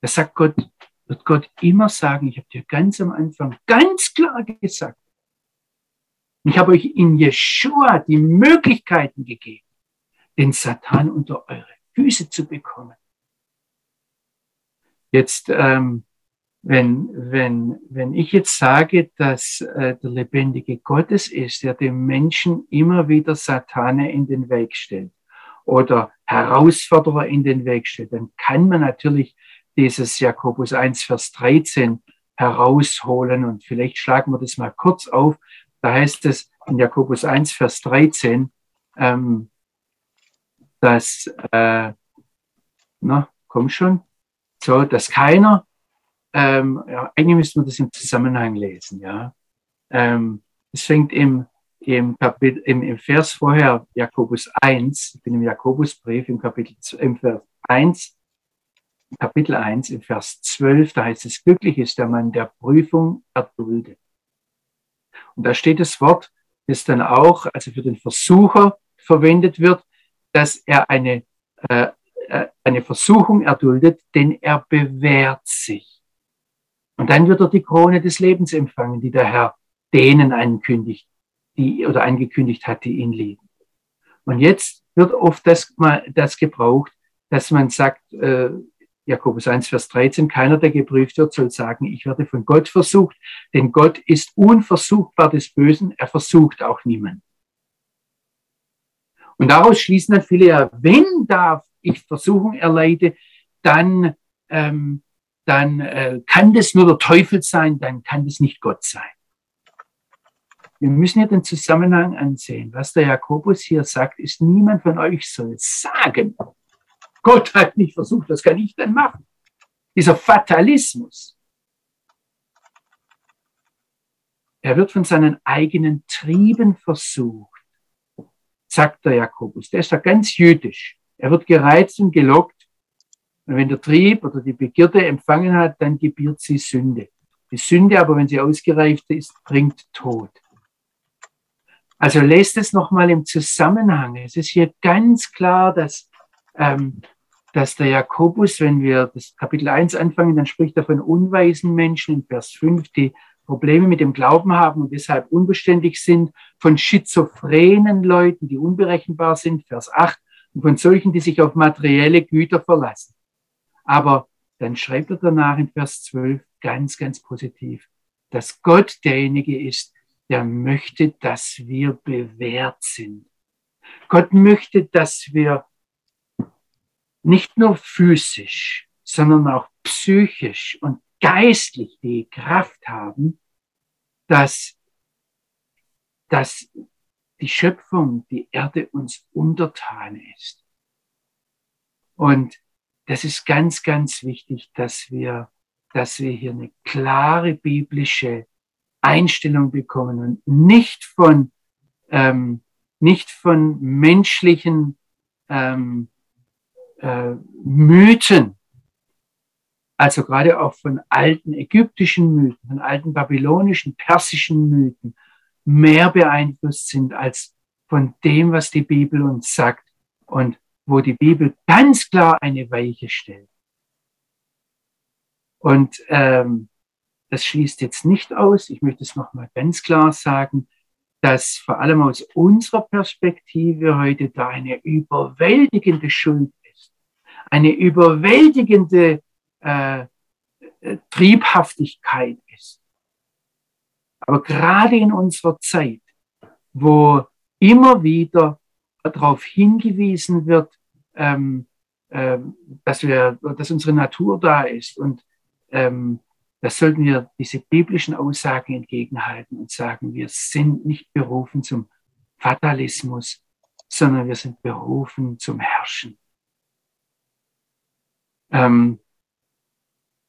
Das sagt Gott, wird Gott immer sagen, ich habe dir ganz am Anfang ganz klar gesagt, ich habe euch in Jeshua die Möglichkeiten gegeben, den Satan unter eure Füße zu bekommen. Jetzt, ähm, wenn, wenn, wenn ich jetzt sage, dass äh, der lebendige Gottes ist, der dem Menschen immer wieder Satane in den Weg stellt oder Herausforderer in den Weg stellt, dann kann man natürlich dieses Jakobus 1, Vers 13 herausholen und vielleicht schlagen wir das mal kurz auf. Da heißt es in Jakobus 1, Vers 13, ähm, dass, äh, na, komm schon, so, dass keiner, ähm, ja, eigentlich müsste man das im Zusammenhang lesen, ja. Ähm, es fängt im, im Kapitel, im, im Vers vorher, Jakobus 1, ich bin im Jakobusbrief im Kapitel, im Vers 1, Kapitel 1, im Vers 12, da heißt es, glücklich ist der Mann, der Prüfung erduldet. Und da steht das Wort, das dann auch, also für den Versucher verwendet wird, dass er eine äh, eine Versuchung erduldet, denn er bewährt sich. Und dann wird er die Krone des Lebens empfangen, die der Herr denen ankündigt, die oder angekündigt hat, die ihn lieben. Und jetzt wird oft das das gebraucht, dass man sagt, äh, Jakobus 1, Vers 13, keiner, der geprüft wird, soll sagen, ich werde von Gott versucht, denn Gott ist unversuchbar des Bösen, er versucht auch niemand. Und daraus schließen dann viele ja, wenn da ich Versuchung erleide, dann, ähm, dann äh, kann das nur der Teufel sein, dann kann das nicht Gott sein. Wir müssen ja den Zusammenhang ansehen. Was der Jakobus hier sagt, ist, niemand von euch soll sagen, Gott hat mich versucht, was kann ich denn machen? Dieser Fatalismus. Er wird von seinen eigenen Trieben versucht, sagt der Jakobus. Der ist ja ganz jüdisch. Er wird gereizt und gelockt. Und wenn der Trieb oder die Begierde empfangen hat, dann gebiert sie Sünde. Die Sünde aber, wenn sie ausgereift ist, bringt Tod. Also lest es nochmal im Zusammenhang. Es ist hier ganz klar, dass, ähm, dass der Jakobus, wenn wir das Kapitel 1 anfangen, dann spricht er von unweisen Menschen in Vers 5, die Probleme mit dem Glauben haben und deshalb unbeständig sind, von schizophrenen Leuten, die unberechenbar sind, Vers 8, und von solchen, die sich auf materielle Güter verlassen. Aber dann schreibt er danach in Vers 12 ganz, ganz positiv, dass Gott derjenige ist, der möchte, dass wir bewährt sind. Gott möchte, dass wir nicht nur physisch, sondern auch psychisch und geistlich die Kraft haben, dass, dass die Schöpfung, die Erde uns untertan ist. Und das ist ganz, ganz wichtig, dass wir, dass wir hier eine klare biblische Einstellung bekommen und nicht von, ähm, nicht von menschlichen ähm, äh, Mythen, also gerade auch von alten ägyptischen Mythen, von alten babylonischen, persischen Mythen, mehr beeinflusst sind als von dem, was die Bibel uns sagt und wo die Bibel ganz klar eine Weiche stellt. Und ähm, das schließt jetzt nicht aus, ich möchte es nochmal ganz klar sagen, dass vor allem aus unserer Perspektive heute da eine überwältigende Schuld ist, eine überwältigende äh, äh Triebhaftigkeit ist. Aber gerade in unserer Zeit, wo immer wieder darauf hingewiesen wird, ähm, ähm, dass wir, dass unsere Natur da ist und ähm, das sollten wir diese biblischen Aussagen entgegenhalten und sagen, wir sind nicht berufen zum Fatalismus, sondern wir sind berufen zum Herrschen. Ähm,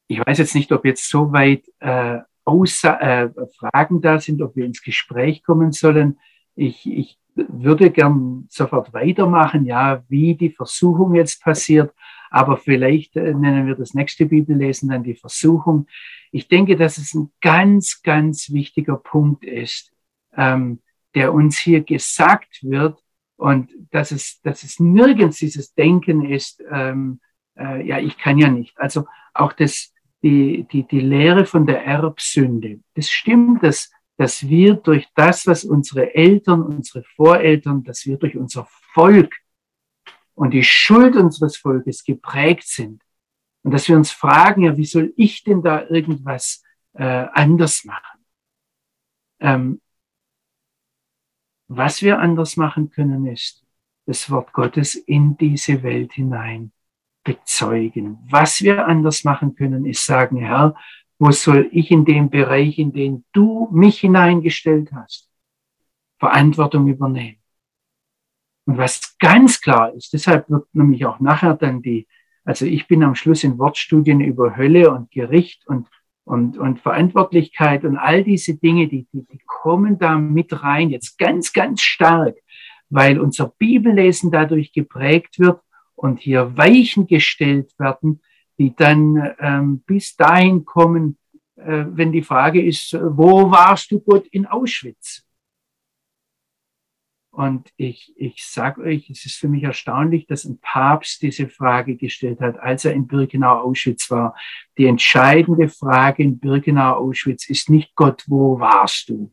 ich weiß jetzt nicht, ob jetzt so weit äh, Aussa äh, Fragen da sind, ob wir ins Gespräch kommen sollen. Ich, ich würde gern sofort weitermachen, ja, wie die Versuchung jetzt passiert, aber vielleicht äh, nennen wir das nächste Bibellesen dann die Versuchung. Ich denke, dass es ein ganz, ganz wichtiger Punkt ist, ähm, der uns hier gesagt wird und dass es, dass es nirgends dieses Denken ist, ähm, äh, ja, ich kann ja nicht. Also auch das, die, die, die Lehre von der Erbsünde. Das stimmt, dass, dass wir durch das, was unsere Eltern, unsere Voreltern, dass wir durch unser Volk und die Schuld unseres Volkes geprägt sind. Und dass wir uns fragen, ja, wie soll ich denn da irgendwas äh, anders machen? Ähm, was wir anders machen können, ist das Wort Gottes in diese Welt hinein bezeugen. Was wir anders machen können, ist sagen, Herr, wo soll ich in dem Bereich, in den du mich hineingestellt hast, Verantwortung übernehmen? Und was ganz klar ist, deshalb wird nämlich auch nachher dann die, also ich bin am Schluss in Wortstudien über Hölle und Gericht und, und, und Verantwortlichkeit und all diese Dinge, die, die, die kommen da mit rein, jetzt ganz, ganz stark, weil unser Bibellesen dadurch geprägt wird und hier Weichen gestellt werden, die dann ähm, bis dahin kommen, äh, wenn die Frage ist, wo warst du Gott in Auschwitz? Und ich, ich sage euch, es ist für mich erstaunlich, dass ein Papst diese Frage gestellt hat, als er in Birkenau Auschwitz war. Die entscheidende Frage in Birkenau Auschwitz ist nicht Gott, wo warst du?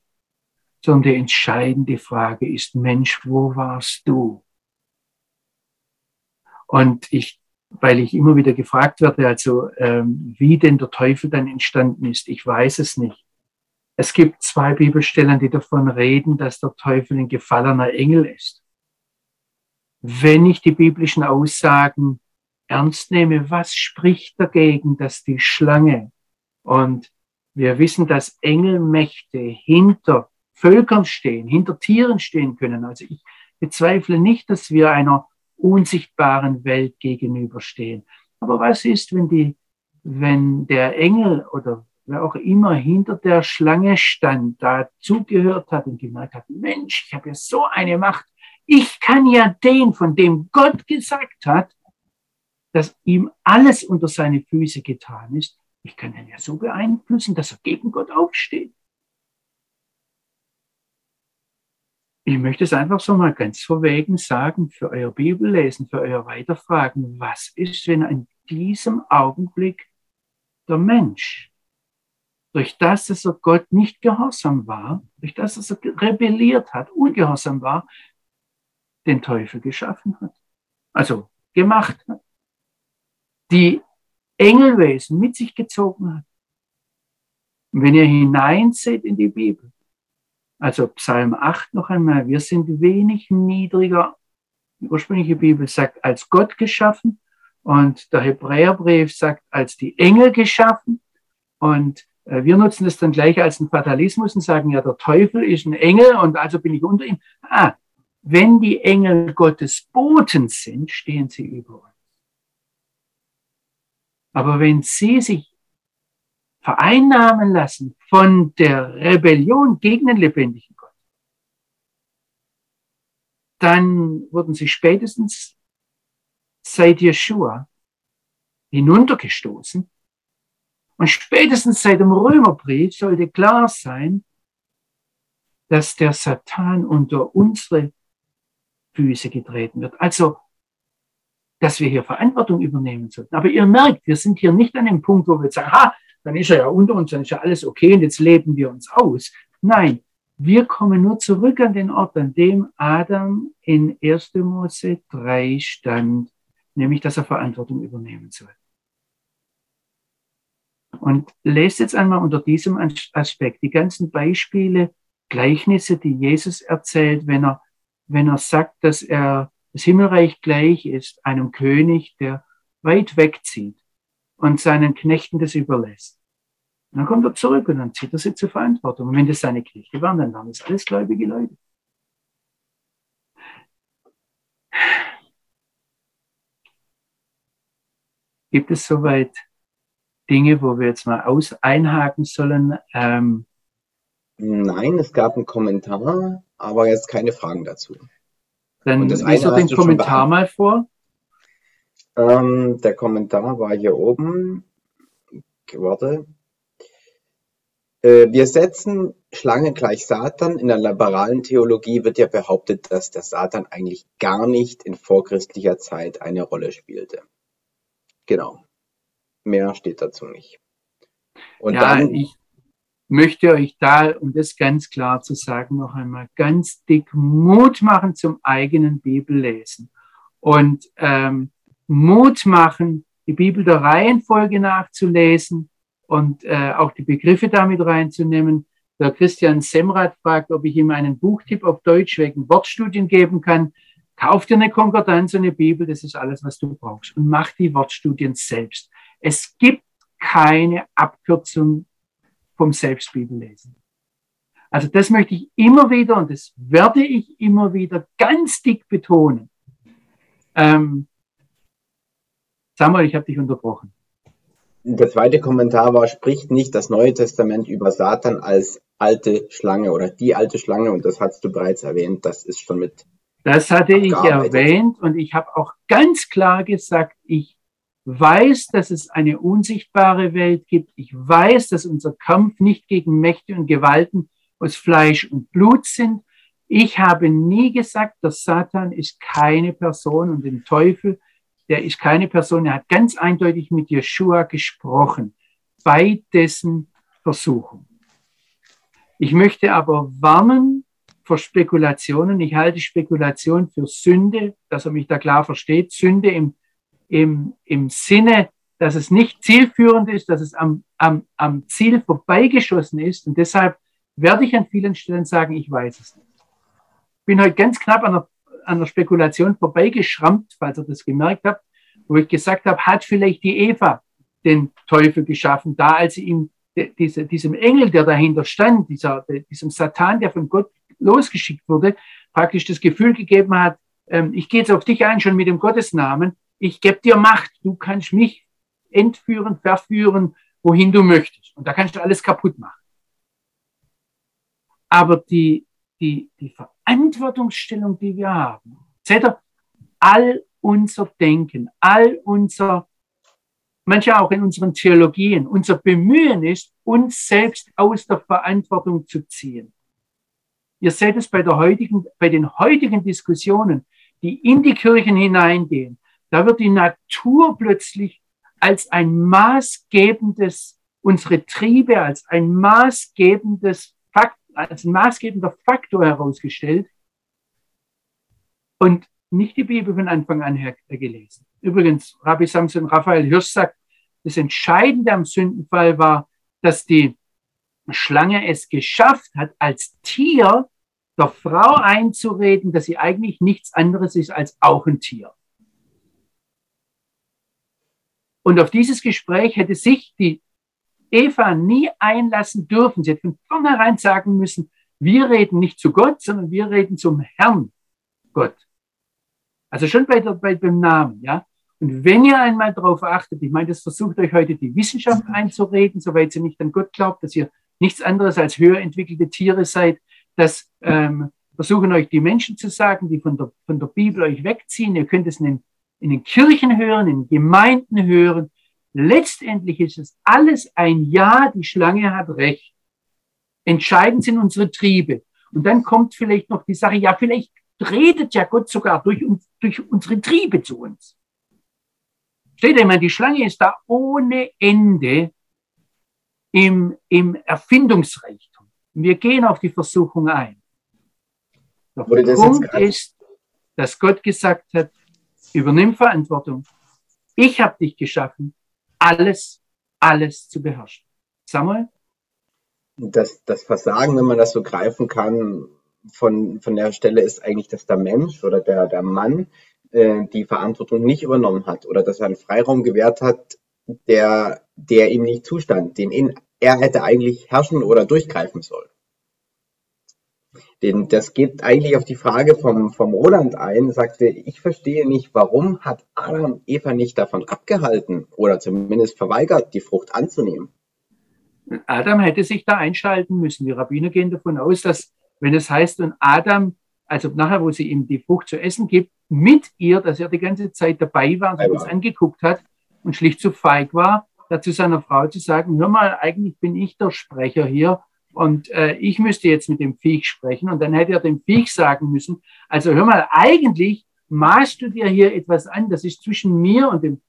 Sondern die entscheidende Frage ist, Mensch, wo warst du? Und ich, weil ich immer wieder gefragt werde, also ähm, wie denn der Teufel dann entstanden ist, ich weiß es nicht. Es gibt zwei Bibelstellen, die davon reden, dass der Teufel ein gefallener Engel ist. Wenn ich die biblischen Aussagen ernst nehme, was spricht dagegen, dass die Schlange und wir wissen, dass Engelmächte hinter Völkern stehen, hinter Tieren stehen können. Also ich bezweifle nicht, dass wir einer unsichtbaren Welt gegenüberstehen. Aber was ist, wenn die, wenn der Engel oder wer auch immer hinter der Schlange stand, da zugehört hat und gemerkt hat, Mensch, ich habe ja so eine Macht. Ich kann ja den, von dem Gott gesagt hat, dass ihm alles unter seine Füße getan ist, ich kann ihn ja so beeinflussen, dass er gegen Gott aufsteht. Ich möchte es einfach so mal ganz verwegen sagen, für euer Bibellesen, für euer Weiterfragen, was ist, wenn in diesem Augenblick der Mensch durch das, dass er Gott nicht gehorsam war, durch das, dass er rebelliert hat, ungehorsam war, den Teufel geschaffen hat. Also gemacht hat. Die Engelwesen mit sich gezogen hat. Und wenn ihr hineinseht in die Bibel, also Psalm 8 noch einmal, wir sind wenig niedriger, die ursprüngliche Bibel sagt, als Gott geschaffen und der Hebräerbrief sagt, als die Engel geschaffen und äh, wir nutzen das dann gleich als einen Fatalismus und sagen, ja, der Teufel ist ein Engel und also bin ich unter ihm. Ah, wenn die Engel Gottes Boten sind, stehen sie über uns. Aber wenn sie sich vereinnahmen lassen von der Rebellion gegen den lebendigen Gott, dann wurden sie spätestens seit Jeshua hinuntergestoßen. Und spätestens seit dem Römerbrief sollte klar sein, dass der Satan unter unsere Füße getreten wird. Also, dass wir hier Verantwortung übernehmen sollten. Aber ihr merkt, wir sind hier nicht an dem Punkt, wo wir sagen, ha, dann ist er ja unter uns, dann ist ja alles okay und jetzt leben wir uns aus. Nein, wir kommen nur zurück an den Ort, an dem Adam in 1. Mose 3 stand, nämlich, dass er Verantwortung übernehmen soll. Und lest jetzt einmal unter diesem Aspekt die ganzen Beispiele, Gleichnisse, die Jesus erzählt, wenn er, wenn er sagt, dass er das Himmelreich gleich ist einem König, der weit wegzieht und seinen Knechten das überlässt. Und dann kommt er zurück und dann zieht er sie zur Verantwortung. Und wenn das seine Knechte waren, dann waren es alles gläubige Leute. Gibt es soweit Dinge, wo wir jetzt mal aus einhaken sollen? Ähm, Nein, es gab einen Kommentar, aber jetzt keine Fragen dazu. Dann liest du den Kommentar mal vor. Ähm, der Kommentar war hier oben. Warte. Äh, wir setzen Schlange gleich Satan. In der liberalen Theologie wird ja behauptet, dass der Satan eigentlich gar nicht in vorchristlicher Zeit eine Rolle spielte. Genau. Mehr steht dazu nicht. Und ja, dann, ich möchte euch da, um das ganz klar zu sagen, noch einmal ganz dick Mut machen zum eigenen Bibellesen. Und ähm, Mut machen, die Bibel der Reihenfolge nachzulesen und äh, auch die Begriffe damit reinzunehmen. Der Christian Semrat fragt, ob ich ihm einen Buchtipp auf Deutsch wegen Wortstudien geben kann. Kauf dir eine Konkordanz und eine Bibel, das ist alles, was du brauchst. Und mach die Wortstudien selbst. Es gibt keine Abkürzung vom Selbstbibellesen. Also das möchte ich immer wieder und das werde ich immer wieder ganz dick betonen. Ähm, Samuel, ich habe dich unterbrochen. Der zweite Kommentar war, spricht nicht das Neue Testament über Satan als alte Schlange oder die alte Schlange und das hast du bereits erwähnt, das ist schon mit. Das hatte ich erwähnt und ich habe auch ganz klar gesagt, ich weiß, dass es eine unsichtbare Welt gibt. Ich weiß, dass unser Kampf nicht gegen Mächte und Gewalten aus Fleisch und Blut sind. Ich habe nie gesagt, der Satan ist keine Person und den Teufel, der ist keine Person. Er hat ganz eindeutig mit Yeshua gesprochen bei dessen Versuchung. Ich möchte aber warnen vor Spekulationen. Ich halte Spekulation für Sünde, dass er mich da klar versteht. Sünde im im, im Sinne, dass es nicht zielführend ist, dass es am, am, am Ziel vorbeigeschossen ist. Und deshalb werde ich an vielen Stellen sagen, ich weiß es nicht. Ich bin heute ganz knapp an der, an der Spekulation vorbeigeschrammt, falls ihr das gemerkt habt, wo ich gesagt habe, hat vielleicht die Eva den Teufel geschaffen, da als sie ihm diese, diesem Engel, der dahinter stand, dieser, diesem Satan, der von Gott losgeschickt wurde, praktisch das Gefühl gegeben hat, ähm, ich gehe jetzt auf dich ein, schon mit dem Gottesnamen, ich gebe dir Macht, du kannst mich entführen, verführen, wohin du möchtest. Und da kannst du alles kaputt machen. Aber die, die, die Verantwortungsstellung, die wir haben, seht ihr, all unser Denken, all unser, manche auch in unseren Theologien, unser Bemühen ist, uns selbst aus der Verantwortung zu ziehen. Ihr seht es bei, der heutigen, bei den heutigen Diskussionen, die in die Kirchen hineingehen. Da wird die Natur plötzlich als ein maßgebendes unsere Triebe als ein maßgebendes als ein maßgebender Faktor herausgestellt und nicht die Bibel von Anfang an her gelesen. Übrigens, Rabbi Samson Raphael Hirsch sagt, das Entscheidende am Sündenfall war, dass die Schlange es geschafft hat, als Tier der Frau einzureden, dass sie eigentlich nichts anderes ist als auch ein Tier. Und auf dieses Gespräch hätte sich die Eva nie einlassen dürfen. Sie hätte von vornherein sagen müssen, wir reden nicht zu Gott, sondern wir reden zum Herrn Gott. Also schon bei, der, bei beim Namen, ja. Und wenn ihr einmal darauf achtet, ich meine, das versucht euch heute die Wissenschaft einzureden, soweit sie nicht an Gott glaubt, dass ihr nichts anderes als höher entwickelte Tiere seid, das ähm, versuchen euch die Menschen zu sagen, die von der, von der Bibel euch wegziehen. Ihr könnt es in den, in den Kirchen hören, in Gemeinden hören. Letztendlich ist es alles ein Ja, die Schlange hat recht. Entscheidend sind unsere Triebe. Und dann kommt vielleicht noch die Sache, ja, vielleicht redet ja Gott sogar durch, uns, durch unsere Triebe zu uns. Steht einmal, die Schlange ist da ohne Ende im, im Erfindungsreichtum. Wir gehen auf die Versuchung ein. Der Punkt ist, dass Gott gesagt hat, übernimm Verantwortung. Ich habe dich geschaffen, alles, alles zu beherrschen. Samuel? Das, das Versagen, wenn man das so greifen kann, von, von der Stelle ist eigentlich, dass der Mensch oder der, der Mann äh, die Verantwortung nicht übernommen hat oder dass er einen Freiraum gewährt hat, der, der ihm nicht zustand, den ihn, er hätte eigentlich herrschen oder durchgreifen sollen. Den, das geht eigentlich auf die Frage vom, vom Roland ein, sagte, ich verstehe nicht, warum hat Adam Eva nicht davon abgehalten oder zumindest verweigert, die Frucht anzunehmen. Adam hätte sich da einschalten müssen. Die Rabbiner gehen davon aus, dass wenn es heißt, und Adam, also nachher, wo sie ihm die Frucht zu essen gibt, mit ihr, dass er die ganze Zeit dabei war und sich das angeguckt hat und schlicht zu feig war, dazu seiner Frau zu sagen, hör mal, eigentlich bin ich der Sprecher hier und äh, ich müsste jetzt mit dem Viech sprechen. Und dann hätte er dem Viech sagen müssen, also hör mal, eigentlich maßt du dir hier etwas an, das ist zwischen mir und dem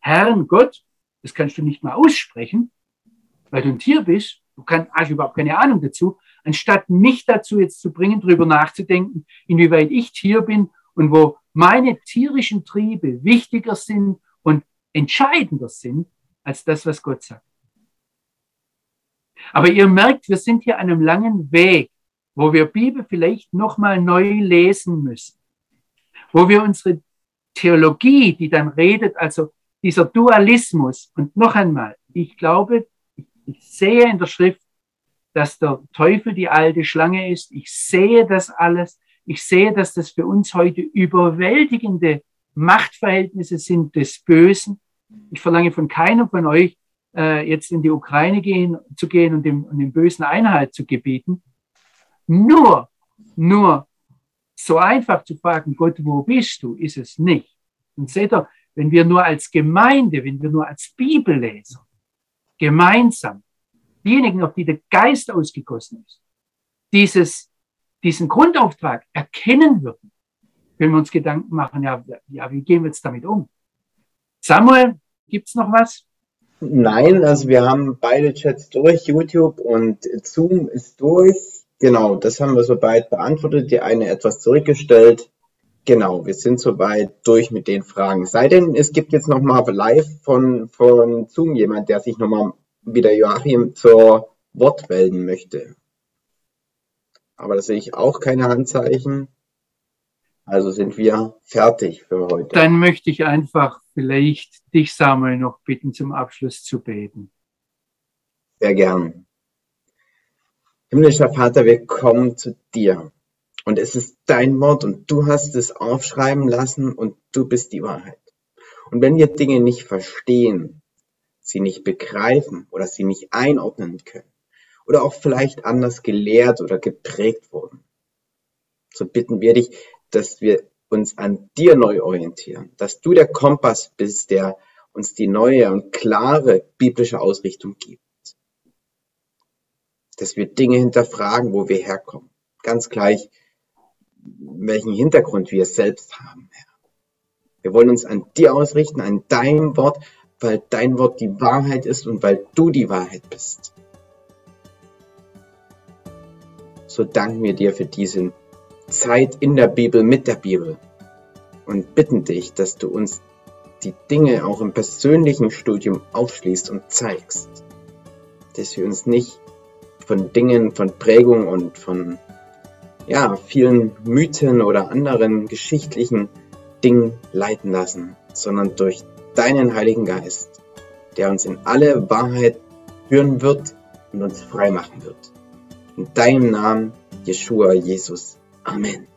Herrn Gott, das kannst du nicht mal aussprechen, weil du ein Tier bist, du kannst, hast überhaupt keine Ahnung dazu, anstatt mich dazu jetzt zu bringen, darüber nachzudenken, inwieweit ich Tier bin und wo meine tierischen Triebe wichtiger sind und entscheidender sind als das, was Gott sagt. Aber ihr merkt, wir sind hier einem langen Weg, wo wir Bibel vielleicht nochmal neu lesen müssen, wo wir unsere Theologie, die dann redet, also dieser Dualismus, und noch einmal, ich glaube, ich sehe in der Schrift, dass der Teufel die alte Schlange ist. Ich sehe das alles. Ich sehe, dass das für uns heute überwältigende Machtverhältnisse sind des Bösen. Ich verlange von keinem von euch, äh, jetzt in die Ukraine gehen, zu gehen und dem, und dem Bösen Einhalt zu gebieten. Nur, nur so einfach zu fragen, Gott, wo bist du, ist es nicht. Und seht ihr, wenn wir nur als Gemeinde, wenn wir nur als Bibelleser gemeinsam diejenigen, auf die der Geist ausgegossen ist, dieses, diesen Grundauftrag erkennen würden, können wir uns Gedanken machen, ja, ja, wie gehen wir jetzt damit um? Samuel, gibt's noch was? Nein, also wir haben beide Chats durch, YouTube und Zoom ist durch. Genau, das haben wir soweit beantwortet. Die eine etwas zurückgestellt. Genau, wir sind soweit durch mit den Fragen. Sei denn, es gibt jetzt nochmal live von, von Zoom jemand, der sich nochmal wieder Joachim zur Wort melden möchte. Aber da sehe ich auch keine Handzeichen. Also sind wir fertig für heute. Dann möchte ich einfach vielleicht dich, Samuel, noch bitten, zum Abschluss zu beten. Sehr gern. Himmlischer Vater, wir kommen zu dir. Und es ist dein Wort und du hast es aufschreiben lassen und du bist die Wahrheit. Und wenn wir Dinge nicht verstehen, sie nicht begreifen oder sie nicht einordnen können oder auch vielleicht anders gelehrt oder geprägt wurden, so bitten wir dich, dass wir uns an dir neu orientieren, dass du der Kompass bist, der uns die neue und klare biblische Ausrichtung gibt. Dass wir Dinge hinterfragen, wo wir herkommen. Ganz gleich, welchen Hintergrund wir selbst haben, Herr. Wir wollen uns an dir ausrichten, an deinem Wort, weil dein Wort die Wahrheit ist und weil du die Wahrheit bist. So danken wir dir für diese Zeit in der Bibel mit der Bibel und bitten dich, dass du uns die Dinge auch im persönlichen Studium aufschließt und zeigst, dass wir uns nicht von Dingen, von Prägung und von ja, vielen Mythen oder anderen geschichtlichen Dingen leiten lassen, sondern durch deinen Heiligen Geist, der uns in alle Wahrheit führen wird und uns frei machen wird. In deinem Namen, Jeshua, Jesus. Amén.